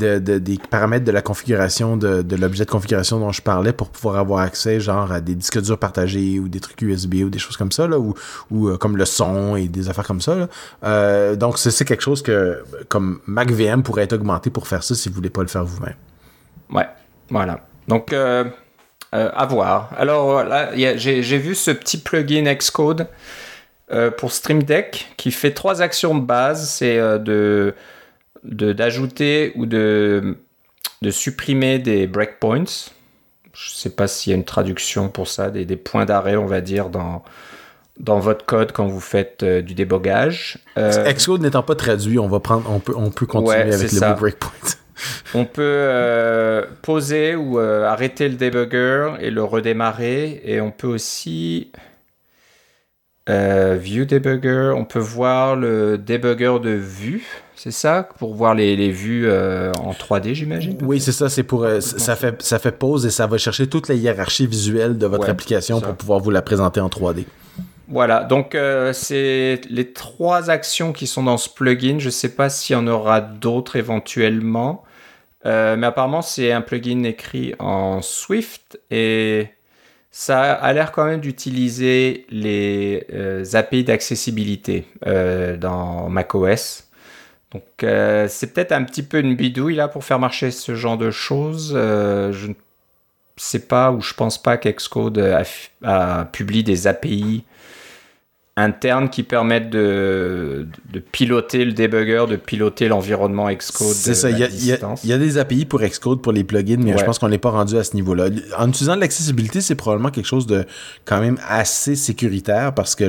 euh, des paramètres de la configuration, de, l'objet de configuration dont je parlais pour pouvoir avoir accès genre à des disques durs partagés ou des trucs USB ou des choses comme ça, là, ou, ou comme le son et des affaires comme ça. Là. donc c'est quelque chose que comme MacVM pourrait être augmenté pour faire ça si vous voulez pas le faire vous-même. Ouais, voilà. Donc euh, à voir. Alors là, j'ai vu ce petit plugin Xcode euh, pour Stream Deck qui fait trois actions de base. C'est euh, de d'ajouter ou de, de supprimer des breakpoints. je sais pas s'il y a une traduction pour ça, des, des points d'arrêt, on va dire, dans, dans votre code quand vous faites euh, du débogage. Euh, Xcode n'étant pas traduit, on va prendre, on peut, on peut continuer avec le mot breakpoint. on peut euh, poser ou arrêter le debugger et le redémarrer, et on peut aussi view debugger. On peut voir le debugger de vue. C'est ça pour voir les, les vues en 3D, j'imagine? Oui, c'est ça. C'est pour ça fait ça fait pause et ça va chercher toute la hiérarchie visuelle de votre application pour pouvoir vous la présenter en 3D. Voilà, donc euh, c'est les trois actions qui sont dans ce plugin. Je ne sais pas s'il y en aura d'autres éventuellement, euh, mais apparemment c'est un plugin écrit en Swift et ça a l'air quand même d'utiliser les euh, API d'accessibilité dans macOS. Donc c'est peut-être un petit peu une bidouille là pour faire marcher ce genre de choses. je ne sais pas ou je pense pas qu'Xcode a, publié des API internes qui permettent de, de, piloter le debugger, de piloter l'environnement Xcode. C'est ça, il y, y, a des API pour Xcode pour les plugins, mais je pense qu'on n'est pas rendu à ce niveau-là. En utilisant l'accessibilité, c'est probablement quelque chose de quand même assez sécuritaire parce que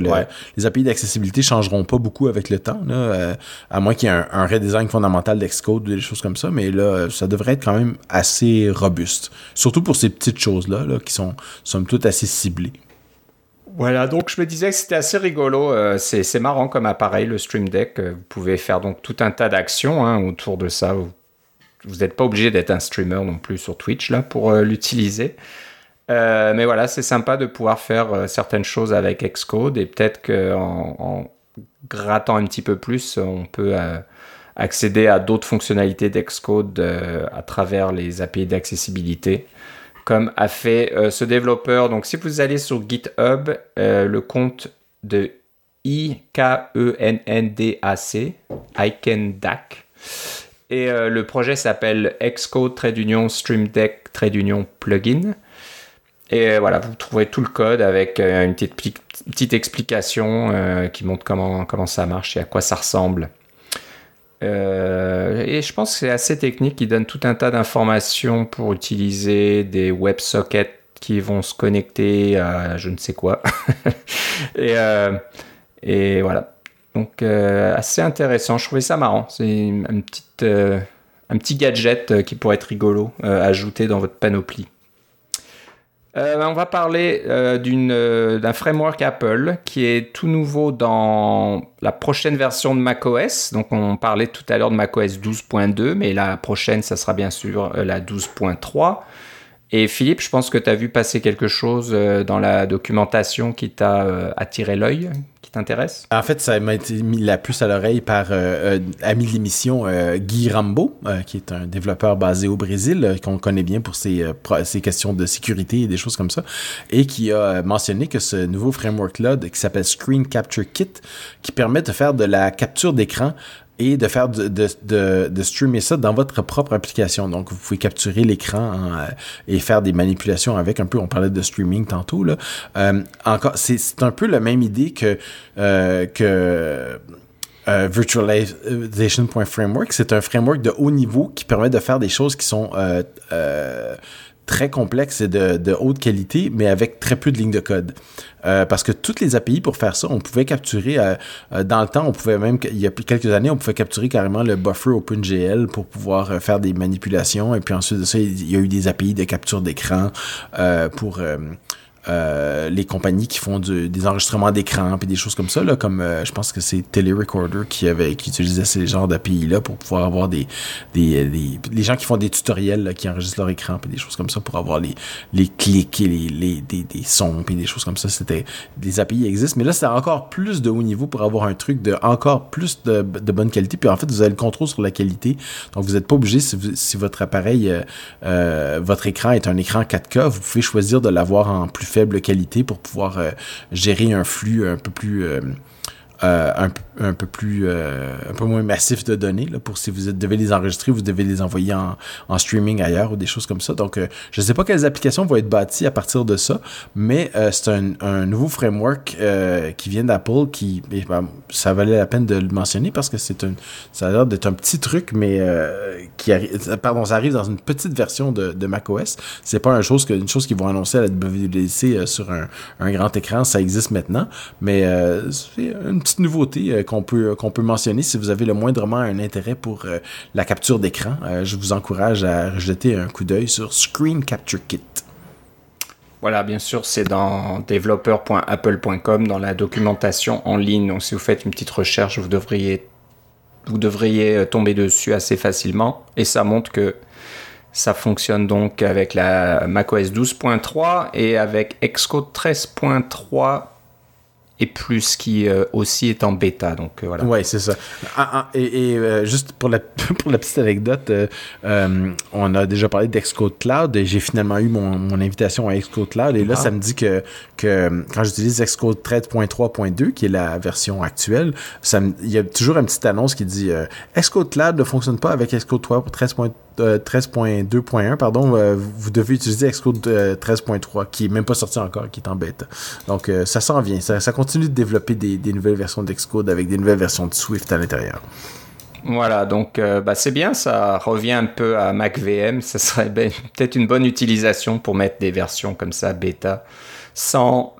les API d'accessibilité changeront pas beaucoup avec le temps, là, euh, à moins qu'il y ait un, un redesign fondamental d'Xcode ou des choses comme ça, mais là, ça devrait être quand même assez robuste. Surtout pour ces petites choses-là là, qui sont, somme toute, assez ciblées. Voilà, donc je me disais que c'était assez rigolo. Euh, c'est marrant comme appareil, le Stream Deck. Euh, vous pouvez faire donc tout un tas d'actions hein, autour de ça. Vous n'êtes pas obligé d'être un streamer non plus sur Twitch là pour euh, l'utiliser. mais voilà, c'est sympa de pouvoir faire certaines choses avec Xcode et peut-être qu'en en grattant un petit peu plus, on peut accéder à d'autres fonctionnalités d'Xcode à travers les API d'accessibilité comme a fait euh, ce développeur. Donc si vous allez sur GitHub, euh, le compte de I-K-E-N-N-D-A-C, Ikendac, et euh, le projet s'appelle Xcode Trade Union Stream Deck Trade Union Plugin. Et voilà, vous trouverez tout le code avec une petite, explication qui montre comment ça marche et à quoi ça ressemble. Euh, et je pense que c'est assez technique. Il donne tout un tas d'informations pour utiliser des WebSockets qui vont se connecter à je ne sais quoi. et, euh, et, voilà. Donc euh, assez intéressant. Je trouvais ça marrant. C'est un petit, gadget qui pourrait être rigolo à ajouter dans votre panoplie. Euh, on va parler euh, euh, d'un framework Apple qui est tout nouveau dans la prochaine version de macOS. Donc on parlait tout à l'heure de macOS 12.2, mais la prochaine, ça sera bien sûr la 12.3. Et Philippe, je pense que tu as vu passer quelque chose dans la documentation qui t'a attiré l'œil, t'intéresse? En fait, ça m'a été mis la puce à l'oreille par euh, euh ami de l'émission euh, Guy Rambo, euh, qui est un développeur basé au Brésil, qu'on connaît bien pour ses, ses, questions de sécurité et des choses comme ça, et qui a mentionné que ce nouveau framework-là, qui s'appelle Screen Capture Kit, qui permet de faire de la capture d'écran et de faire de, de, de, streamer ça dans votre propre application. Donc, vous pouvez capturer l'écran euh, et faire des manipulations avec un peu. On parlait de streaming tantôt là. Euh, encore, c'est un peu la même idée que euh, que euh, virtualization.framework. C'est un framework de haut niveau qui permet de faire des choses qui sont très complexe et de, haute qualité, mais avec très peu de lignes de code. Euh, parce que toutes les API pour faire ça, on pouvait capturer euh, euh, dans le temps, on pouvait même il y a quelques années, on pouvait capturer carrément le buffer OpenGL pour pouvoir faire des manipulations. Et puis ensuite de ça, il y a eu des API de capture d'écran pour euh, les compagnies qui font des enregistrements d'écran puis des choses comme ça là comme euh, je pense que c'est Telerecorder qui avait qui utilisait ces genres d'API là pour pouvoir avoir des des, des les gens qui font des tutoriels qui enregistrent leur écran puis des choses comme ça pour avoir les les clics et les, les des, des sons puis des choses comme ça. C'était des API existent mais là c'est encore plus de haut niveau pour avoir un truc de encore plus de, de bonne qualité. Puis en fait vous avez le contrôle sur la qualité. Donc vous n'êtes pas obligé si, si, votre appareil euh, euh, votre écran est un écran 4K vous pouvez choisir de l'avoir en plus faible qualité pour pouvoir euh, gérer un flux un peu plus euh, un, peu plus, un peu moins massif de données, là, pour si vous devez les enregistrer, vous devez les envoyer en, streaming ailleurs ou des choses comme ça. Donc, je ne sais pas quelles applications vont être bâties à partir de ça, mais c'est un, un, nouveau framework qui vient d'Apple qui, ben, ça valait la peine de le mentionner parce que c'est un, ça a l'air d'être un petit truc, mais qui arrive, pardon, ça arrive dans une petite version de, de macOS. C'est pas une chose que, une chose qu'ils vont annoncer à la WWDC euh, sur un, un, grand écran, ça existe maintenant, mais euh, c'est une petite nouveauté euh, qu'on peut qu'on peut mentionner si vous avez le moindrement un intérêt pour la capture d'écran. je vous encourage à jeter un coup d'œil sur Screen Capture Kit. Voilà, bien sûr, c'est dans developer.apple.com dans la documentation en ligne. Donc, si vous faites une petite recherche, vous devriez vous devriez tomber dessus assez facilement. Et ça montre que ça fonctionne donc avec la macOS 12.3 et avec Xcode 13.3 et plus qui euh, aussi est en bêta. Donc euh, voilà. Ouais, c'est ça. Ah, ah, et, euh, juste pour la, pour la petite anecdote, on a déjà parlé d'Xcode Cloud et j'ai finalement eu mon, mon, invitation à Xcode Cloud et là, ah. ça me dit que, que quand j'utilise Xcode 13.3.2, qui est la version actuelle, ça il y a toujours une petite annonce qui dit Xcode Cloud ne fonctionne pas avec Xcode 13.3 13.2.1, pardon, euh, vous devez utiliser Xcode 13.3, euh, qui est même pas sorti encore, qui est en bêta. Donc, euh, ça s'en vient. Ça, continue de développer des, nouvelles versions d'Xcode avec des nouvelles versions de Swift à l'intérieur. Voilà, donc bah, c'est bien, ça revient un peu à MacVM. Ça serait ben, peut-être une bonne utilisation pour mettre des versions comme ça, bêta, sans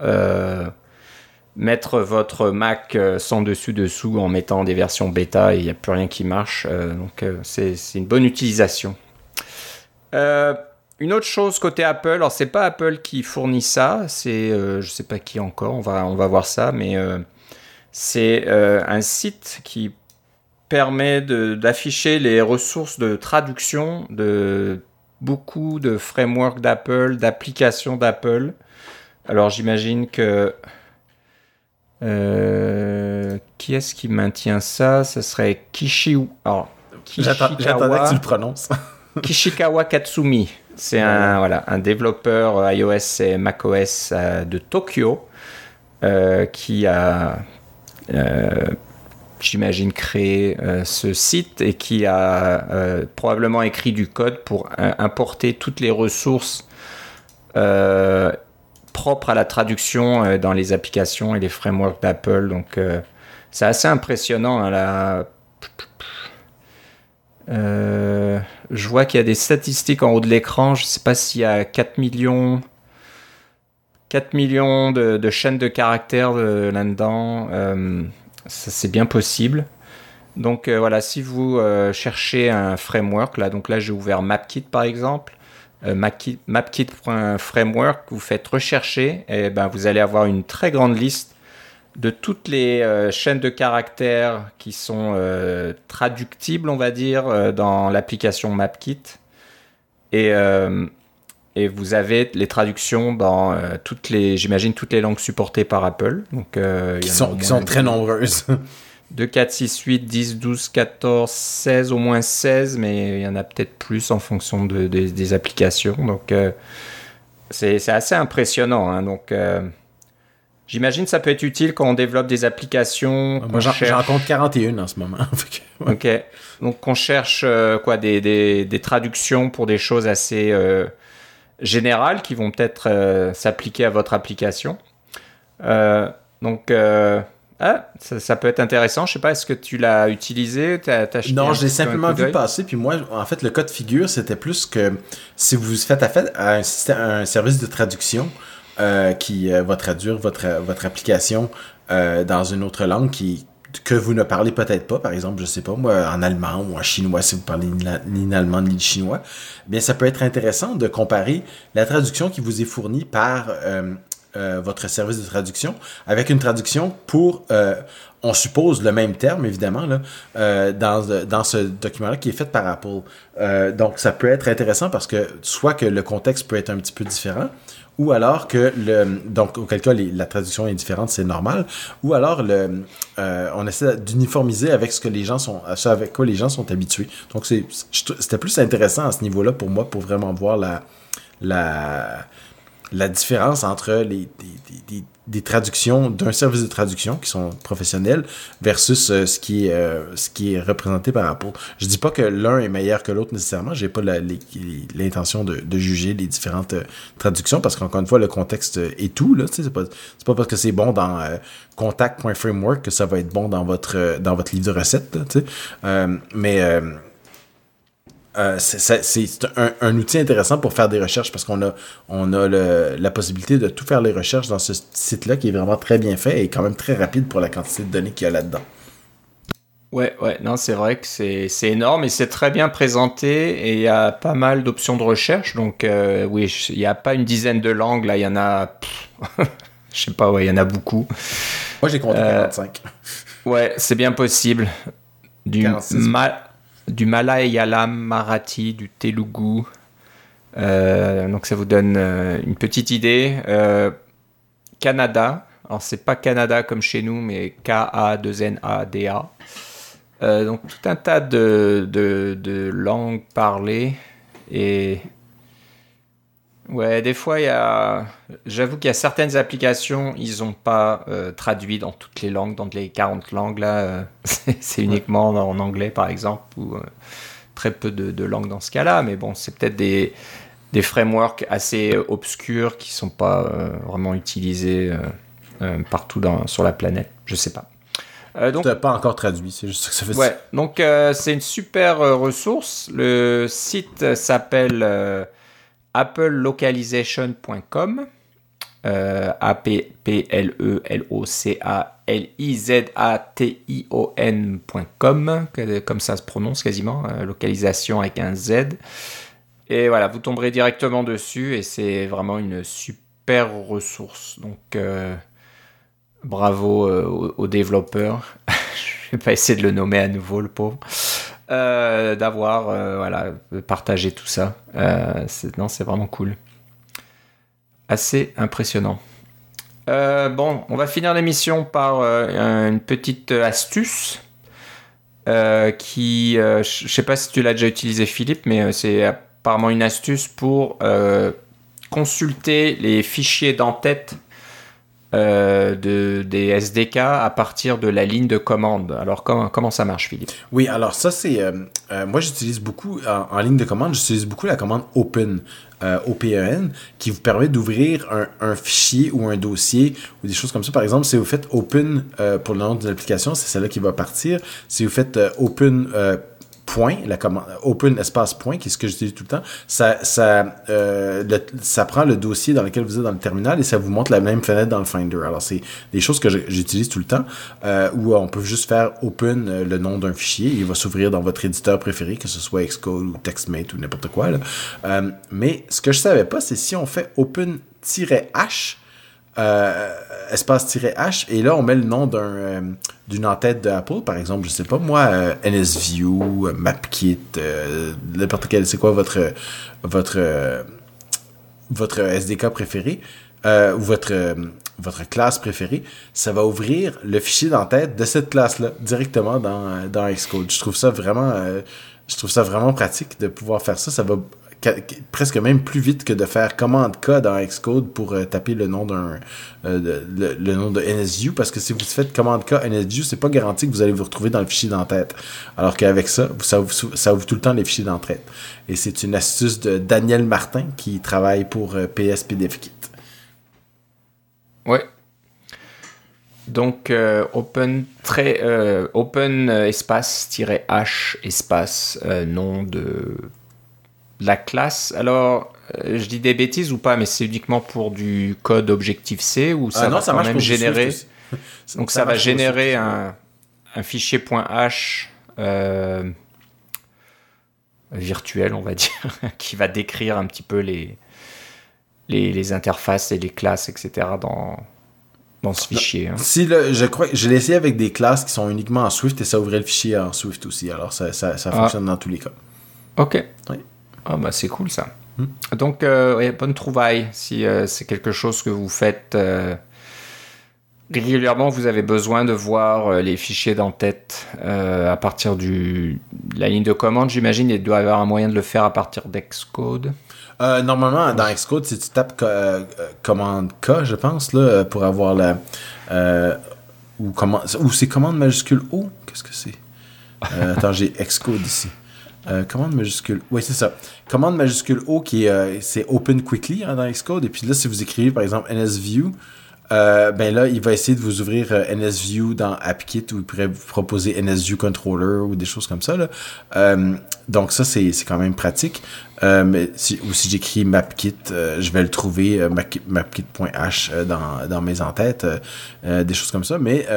mettre votre Mac euh, sans dessus-dessous en mettant des versions bêta et il n'y a plus rien qui marche. Euh, donc euh, c'est une bonne utilisation. une autre chose côté Apple, alors c'est pas Apple qui fournit ça, c'est je sais pas qui encore, on va, on va voir ça, mais c'est un site qui permet d'afficher les ressources de traduction de beaucoup de frameworks d'Apple, d'applications d'Apple. Alors j'imagine que euh, qui est-ce qui maintient ça? Ce serait Kishiu. J'attendais que tu le prononces. Kishikawa Katsumi. C'est un, voilà, un développeur euh, iOS et macOS euh, de Tokyo qui a, j'imagine, créé ce site et qui a probablement écrit du code pour importer toutes les ressources propre à la traduction euh, dans les applications et les frameworks d'Apple. Donc, euh, c'est assez impressionnant. Hein, euh, je vois qu'il y a des statistiques en haut de l'écran. Je ne sais pas s'il y a 4 millions, 4 millions de, chaînes de caractères là-dedans. c'est bien possible. Donc voilà, si vous cherchez un framework, là, donc là j'ai ouvert MapKit par exemple. Euh, mapkit.framework, vous faites rechercher, et ben vous allez avoir une très grande liste de toutes les euh, chaînes de caractères qui sont euh, traductibles, on va dire, dans l'application MapKit. Et, et vous avez les traductions dans toutes les, j'imagine, toutes les langues supportées par Apple. Donc, qui, sont, qui sont très nombreuses. 2, 4, 6, 8, 10, 12, 14, 16, au moins 16, mais il y en a peut-être plus en fonction de, des applications. Donc, euh, c'est assez impressionnant. Hein. Donc, euh, j'imagine que ça peut être utile quand on développe des applications. Moi, j'en cherche... compte 41 en ce moment. Ok. Donc, on cherche euh, quoi, des, des, des, traductions pour des choses assez générales qui vont peut-être s'appliquer à votre application. donc, ah, ça, peut être intéressant. Je sais pas, est-ce que tu l'as utilisé? Non, je l'ai simplement vu passer. Puis moi, en fait, le cas de figure, c'était plus que si vous faites affaire à un, service de traduction euh, qui euh, va traduire votre, votre application euh, dans une autre langue qui, que vous ne parlez peut-être pas, par exemple, je sais pas, moi, en allemand ou en chinois, si vous parlez ni allemand ni chinois, bien, ça peut être intéressant de comparer la traduction qui vous est fournie par euh, votre service de traduction avec une traduction pour, euh, on suppose, le même terme, évidemment, là, euh, dans, dans ce document-là qui est fait par Apple. donc, ça peut être intéressant parce que soit que le contexte peut être un petit peu différent, ou alors que le donc auquel cas la traduction est différente c'est normal ou alors le on essaie d'uniformiser avec ce que les gens sont avec quoi les gens sont habitués donc c'était plus intéressant à ce niveau là pour moi pour vraiment voir la la la différence entre les, des, des, traductions d'un service de traduction qui sont professionnels versus euh, ce, qui est, euh, ce qui est représenté par Apple. Je dis pas que l'un est meilleur que l'autre nécessairement. J'ai pas l'intention de, juger les différentes euh, traductions parce qu'encore une fois, le contexte est tout. Là, c'est, pas, c'est pas parce que c'est bon dans contact.framework que ça va être bon dans votre, dans votre livre de recettes. mais euh, c'est un, outil intéressant pour faire des recherches parce qu'on a, on a la possibilité de tout faire les recherches dans ce site-là qui est vraiment très bien fait et quand même très rapide pour la quantité de données qu'il y a là-dedans. Ouais, ouais, non, c'est vrai que c'est énorme et c'est très bien présenté et il y a pas mal d'options de recherche. Donc, euh, oui, il n'y a pas une dizaine de langues, là, il y en a. Je sais pas, ouais, il y en a beaucoup. Moi, j'ai compté 45. Euh, ouais, c'est bien possible. Du mal du Malayalam, Marathi, du Telugu. Euh, donc ça vous donne euh, une petite idée. Euh, Canada, alors c'est pas Canada comme chez nous, mais K-A-2-N-A-D-A. donc tout un tas de, de, de langues parlées et Ouais, des fois, il y a. J'avoue qu'il y a certaines applications, ils n'ont pas euh, traduit dans toutes les langues, dans les 40 langues là. Euh, c'est uniquement en anglais, par exemple, ou euh, très peu de, langues dans ce cas-là. Mais bon, c'est peut-être des, des frameworks assez obscurs qui ne sont pas vraiment utilisés partout dans, sur la planète. Je sais pas. donc, pas encore traduit, c'est juste que ça fait. Ouais, donc c'est une super ressource. Le site s'appelle applelocalization.com, euh, A-P-P-L-E-L-O-C-A-L-I-Z-A-T-I-O-N.com, comme ça se prononce quasiment, euh, localisation avec un Z. Et voilà, vous tomberez directement dessus et c'est vraiment une super ressource. Donc, euh, bravo aux, développeurs. Je vais pas essayer de le nommer à nouveau, le pauvre. Euh, d'avoir euh, voilà, partagé tout ça. Euh, non, c'est vraiment cool. Assez impressionnant. bon, on va finir l'émission par une petite astuce. qui, je sais pas si tu l'as déjà utilisé Philippe, mais c'est apparemment une astuce pour consulter les fichiers d'en-tête euh, de, des SDK à partir de la ligne de commande. Alors, comment, comment ça marche, Philippe? Oui, alors ça, c'est. Euh, euh, moi, j'utilise beaucoup, en, ligne de commande, j'utilise beaucoup la commande Open, OPEN, qui vous permet d'ouvrir un, un, fichier ou un dossier ou des choses comme ça. Par exemple, si vous faites Open pour le nom d'une application, c'est celle-là qui va partir. Si vous faites Open point, la commande open espace point, qui est ce que j'utilise tout le temps, ça, ça, euh, ça prend le dossier dans lequel vous êtes dans le terminal et ça vous montre la même fenêtre dans le Finder. Alors, c'est des choses que j'utilise tout le temps, euh, où on peut juste faire open euh, le nom d'un fichier, il va s'ouvrir dans votre éditeur préféré, que ce soit Xcode ou TextMate ou n'importe quoi. Mais ce que je savais pas, c'est si on fait open-h, euh, espace-h, et là, on met le nom d'un, euh, d'une en-tête d'Apple, par exemple, je sais pas, moi, euh, NSView, MapKit, n'importe quel, c'est quoi votre, SDK préféré, ou votre, votre classe préférée, ça va ouvrir le fichier d'en-tête de cette classe-là, directement dans, dans Xcode. Je trouve ça vraiment, je trouve ça vraiment pratique de pouvoir faire ça. Ça va presque même plus vite que de faire commande K dans Xcode pour euh, taper le nom euh, de NSU parce que si vous faites commande K NSU c'est pas garanti que vous allez vous retrouver dans le fichier d'entrée alors qu'avec ça ça ouvre, tout le temps les fichiers d'entrée et c'est une astuce de Daniel Martin qui travaille pour euh, PSPDFKit ouais. Donc open très open espace h espace nom de la classe. Alors, euh, je dis des bêtises ou pas, mais c'est uniquement pour du code Objective-C ou ça ah va quand même générer. Donc ça, va générer un, fichier .h euh, virtuel, on va dire, qui va décrire un petit peu les, les, interfaces et les classes, etc. dans, dans ce fichier. Hein. Si je crois, je l'ai essayé avec des classes qui sont uniquement en Swift et ça ouvrait le fichier en Swift aussi. Alors ça, ça, ah. fonctionne dans tous les cas. Ok. Ah bah c'est cool ça. Hmm. Donc euh, bonne trouvaille si euh, c'est quelque chose que vous faites euh, régulièrement vous avez besoin de voir les fichiers d'en-tête à partir du, de la ligne de commande, j'imagine, il doit y avoir un moyen de le faire à partir d'Xcode. normalement, dans Xcode, si tu tapes commande K, je pense, là, pour avoir la. ou, ou c'est commande majuscule O? Qu'est-ce que c'est? Attends, j'ai Xcode ici. Euh, commande majuscule. Oui, c'est ça. Commande majuscule O qui euh, c'est open quickly hein, dans Xcode. Et puis là, si vous écrivez par exemple NSView, euh, ben là, il va essayer de vous ouvrir euh, NSView dans AppKit ou il pourrait vous proposer NSView Controller ou des choses comme ça. Euh, donc ça, c'est, c'est quand même pratique. Euh, mais si, ou si j'écris MapKit, je vais le trouver, mapkit.h dans, dans mes entêtes, des choses comme ça. Mais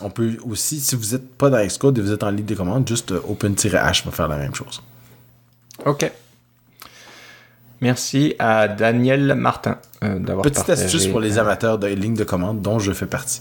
on peut aussi, si vous n'êtes pas dans Xcode et vous êtes en ligne de commande, juste open-h va faire la même chose. OK. Merci à Daniel Martin euh, d'avoir Petite astuce pour les amateurs de ligne de commande dont je fais partie.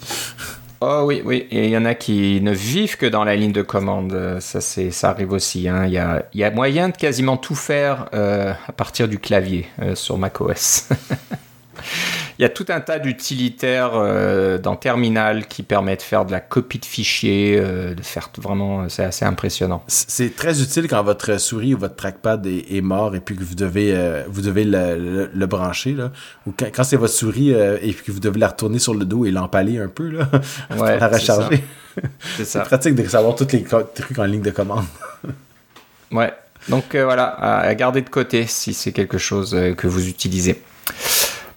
Oh oui, oui. Et il y en a qui ne vivent que dans la ligne de commande. Euh, ça, c'est, ça arrive aussi. Hein. Il, y a, il y a moyen de quasiment tout faire euh, à partir du clavier sur macOS. Il y a tout un tas d'utilitaires euh, dans Terminal qui permettent de faire de la copie de fichiers, euh, de faire vraiment, c'est assez impressionnant. C'est très utile quand votre souris ou votre trackpad est, mort et puis que vous devez, euh, vous devez le, brancher là, ou quand, c'est votre souris et puis que vous devez la retourner sur le dos et l'empaler un peu là, ouais, la recharger. C'est pratique de savoir tous les trucs en ligne de commande. ouais. Donc voilà, à garder de côté si c'est quelque chose que vous utilisez.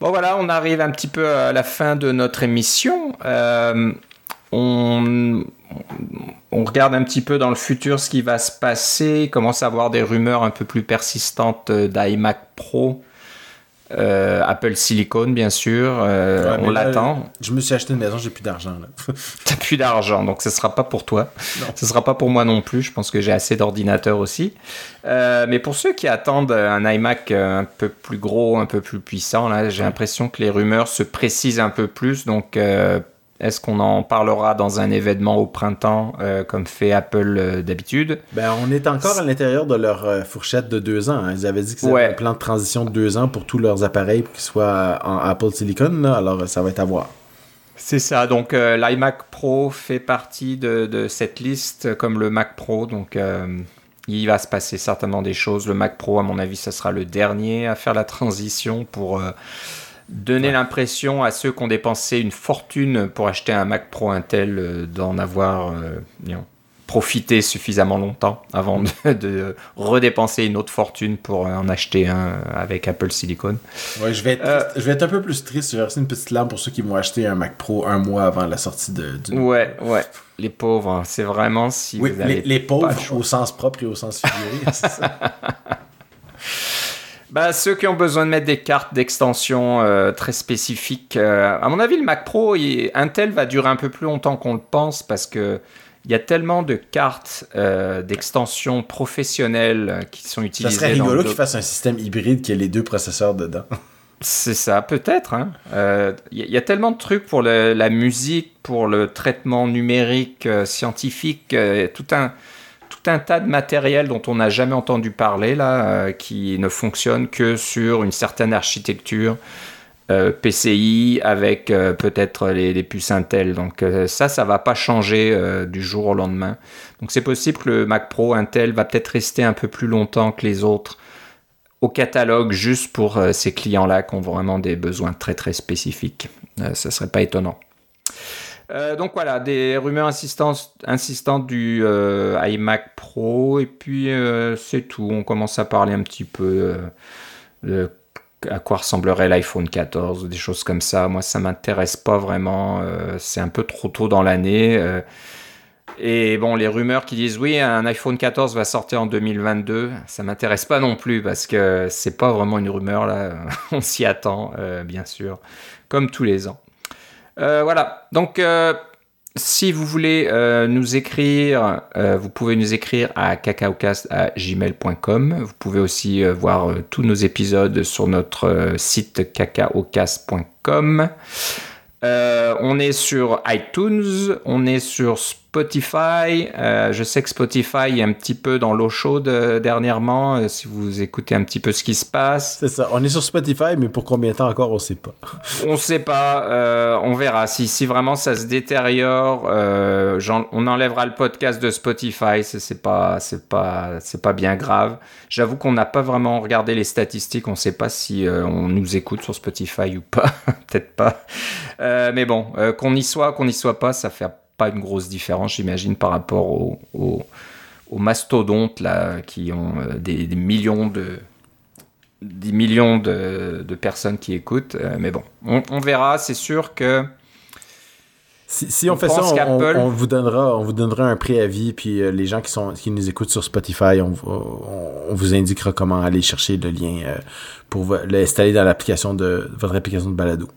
Bon voilà, on arrive un petit peu à la fin de notre émission. Euh, on, regarde un petit peu dans le futur ce qui va se passer. Commence à avoir des rumeurs un peu plus persistantes d'iMac Pro euh, Apple Silicon, bien sûr. Euh, on l'attend. Je me suis acheté une maison, j'ai plus d'argent. T'as plus d'argent, donc ce sera pas pour toi. Non. Ce sera pas pour moi non plus. Je pense que j'ai assez d'ordinateurs aussi. Euh, mais pour ceux qui attendent un iMac un peu plus gros, un peu plus puissant, là, j'ai l'impression que les rumeurs se précisent un peu plus. Donc est-ce qu'on en parlera dans un événement au printemps, euh, comme fait Apple euh, d'habitude? Ben, on est encore à l'intérieur de leur euh, fourchette de deux ans. Hein. Ils avaient dit que c'était un plan de transition de deux ans pour tous leurs appareils pour qu'ils soient en Apple Silicon. Alors, ça va être à voir. C'est ça. Donc, l'iMac Pro fait partie de, cette liste, comme le Mac Pro. Donc, il va se passer certainement des choses. Le Mac Pro, à mon avis, ce sera le dernier à faire la transition pour donner l'impression à ceux qui ont dépensé une fortune pour acheter un Mac Pro Intel euh, d'en avoir euh, profité suffisamment longtemps avant de, redépenser une autre fortune pour en acheter un avec Apple Silicon. Ouais, je vais être, euh, je vais être un peu plus triste. Je vais verser une petite larme pour ceux qui vont acheter un Mac Pro un mois avant la sortie de, du. Ouais, ouais. Les pauvres, c'est vraiment si oui, les, les pauvres au sens propre et au sens figuré. Bah, ceux qui ont besoin de mettre des cartes d'extension euh, très spécifiques. Euh, à mon avis, le Mac Pro, Intel va durer un peu plus longtemps qu'on le pense parce que il y a tellement de cartes euh, d'extension professionnelles qui sont utilisées. Ça serait rigolo qu'ils fassent un système hybride qui ait les deux processeurs dedans. C'est ça, peut-être. Il hein. y, a tellement de trucs pour la musique, pour le traitement numérique, scientifique, tout un un tas de matériel dont on n'a jamais entendu parler là, euh, qui ne fonctionne que sur une certaine architecture euh, PCI avec euh, peut-être les, puces Intel. Donc ça, ça va pas changer du jour au lendemain. Donc c'est possible que le Mac Pro Intel va peut-être rester un peu plus longtemps que les autres au catalogue juste pour ces clients-là qui ont vraiment des besoins très très spécifiques. ce serait pas étonnant. Euh, donc voilà, des rumeurs insistantes, du euh, iMac Pro, et puis euh, c'est tout. On commence à parler un petit peu à quoi ressemblerait l'iPhone 14, des choses comme ça. Moi, ça m'intéresse pas vraiment. c'est un peu trop tôt dans l'année. et bon, les rumeurs qui disent oui, un iPhone 14 va sortir en 2022, ça m'intéresse pas non plus parce que c'est pas vraiment une rumeur là. On s'y attend, bien sûr, comme tous les ans. Euh, voilà. Donc, euh, si vous voulez euh, nous écrire, vous pouvez nous écrire à cacaocast.gmail.com. Vous pouvez aussi voir tous nos épisodes sur notre site cacaocast.com. on est sur iTunes, on est sur Spotify. Euh, je sais que Spotify est un petit peu dans l'eau chaude euh, dernièrement, euh, si vous écoutez un petit peu ce qui se passe. C'est ça, on est sur Spotify, mais pour combien de temps encore, on sait pas. on sait pas, on verra. Si, si vraiment ça se détériore, on enlèvera le podcast de Spotify, c'est pas, pas, pas bien grave. J'avoue qu'on n'a pas vraiment regardé les statistiques, on sait pas si on nous écoute sur Spotify ou pas, peut-être pas. mais bon, qu'on y soit, qu'on n'y soit pas, ça fait pas une grosse différence, j'imagine, par rapport aux, mastodontes là, qui ont euh, des, millions de des millions de, personnes qui écoutent. Euh, mais bon, on, verra. C'est sûr que si, on, fait ça, on, vous donnera, on vous donnera un préavis, puis euh, les gens qui sont qui nous écoutent sur Spotify, on, vous indiquera comment aller chercher le lien pour l'installer dans l'application de votre application de balado.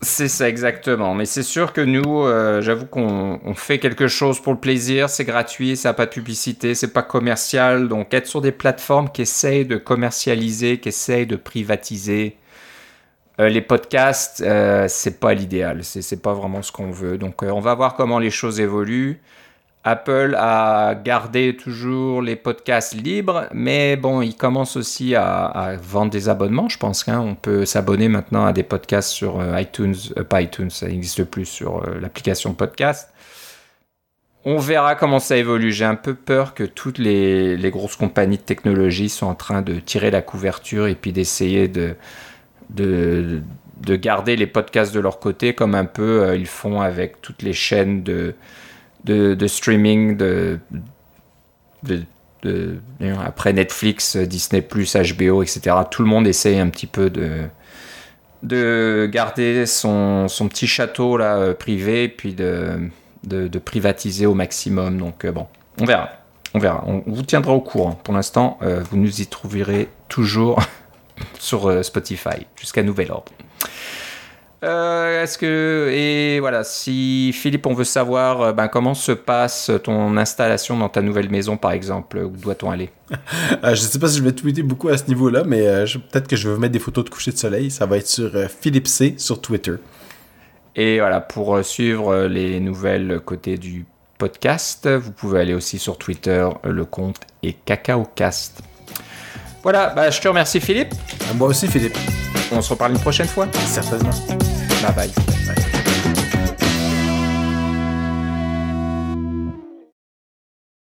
C'est ça exactement. Mais c'est sûr que nous, euh, j'avoue qu'on fait quelque chose pour le plaisir. C'est gratuit, ça n'a pas de publicité, c'est pas commercial. Donc être sur des plateformes qui essayent de commercialiser, qui essayent de privatiser euh, les podcasts, euh, c'est pas l'idéal. C'est pas vraiment ce qu'on veut. Donc on va voir comment les choses évoluent. Apple a gardé toujours les podcasts libres, mais bon, il commence aussi à, vendre des abonnements. Je pense qu'on peut s'abonner maintenant à des podcasts sur euh, iTunes, euh, pas iTunes, ça n'existe plus sur euh, l'application podcast. On verra comment ça évolue. J'ai un peu peur que toutes les, grosses compagnies de technologie soient en train de tirer la couverture et puis d'essayer de, de, garder les podcasts de leur côté, comme un peu ils font avec toutes les chaînes de de, streaming, de, de, après Netflix, Disney+, HBO, etc. Tout le monde essaye un petit peu de, de garder son, son petit château là, euh, privé, puis de, de, privatiser au maximum. Donc euh, bon, on verra. On verra. On vous tiendra au courant. Pour l'instant, euh, vous nous y trouverez toujours sur Spotify jusqu'à nouvel ordre. Euh, est-ce que et voilà, si Philippe, on veut savoir euh, ben, comment se passe ton installation dans ta nouvelle maison, par exemple, où doit-on aller? Euh, Je ne sais pas si je vais tweeter beaucoup à ce niveau-là, mais peut-être que je vais mettre des photos de coucher de soleil. Ça va être sur Philippe C sur Twitter. Et voilà, pour suivre les nouvelles côtés du podcast, vous pouvez aller aussi sur Twitter. Le compte est CacaoCast. Voilà, bah, je te remercie Philippe. Moi aussi Philippe. On se reparle une prochaine fois. Certainement. Bye bye.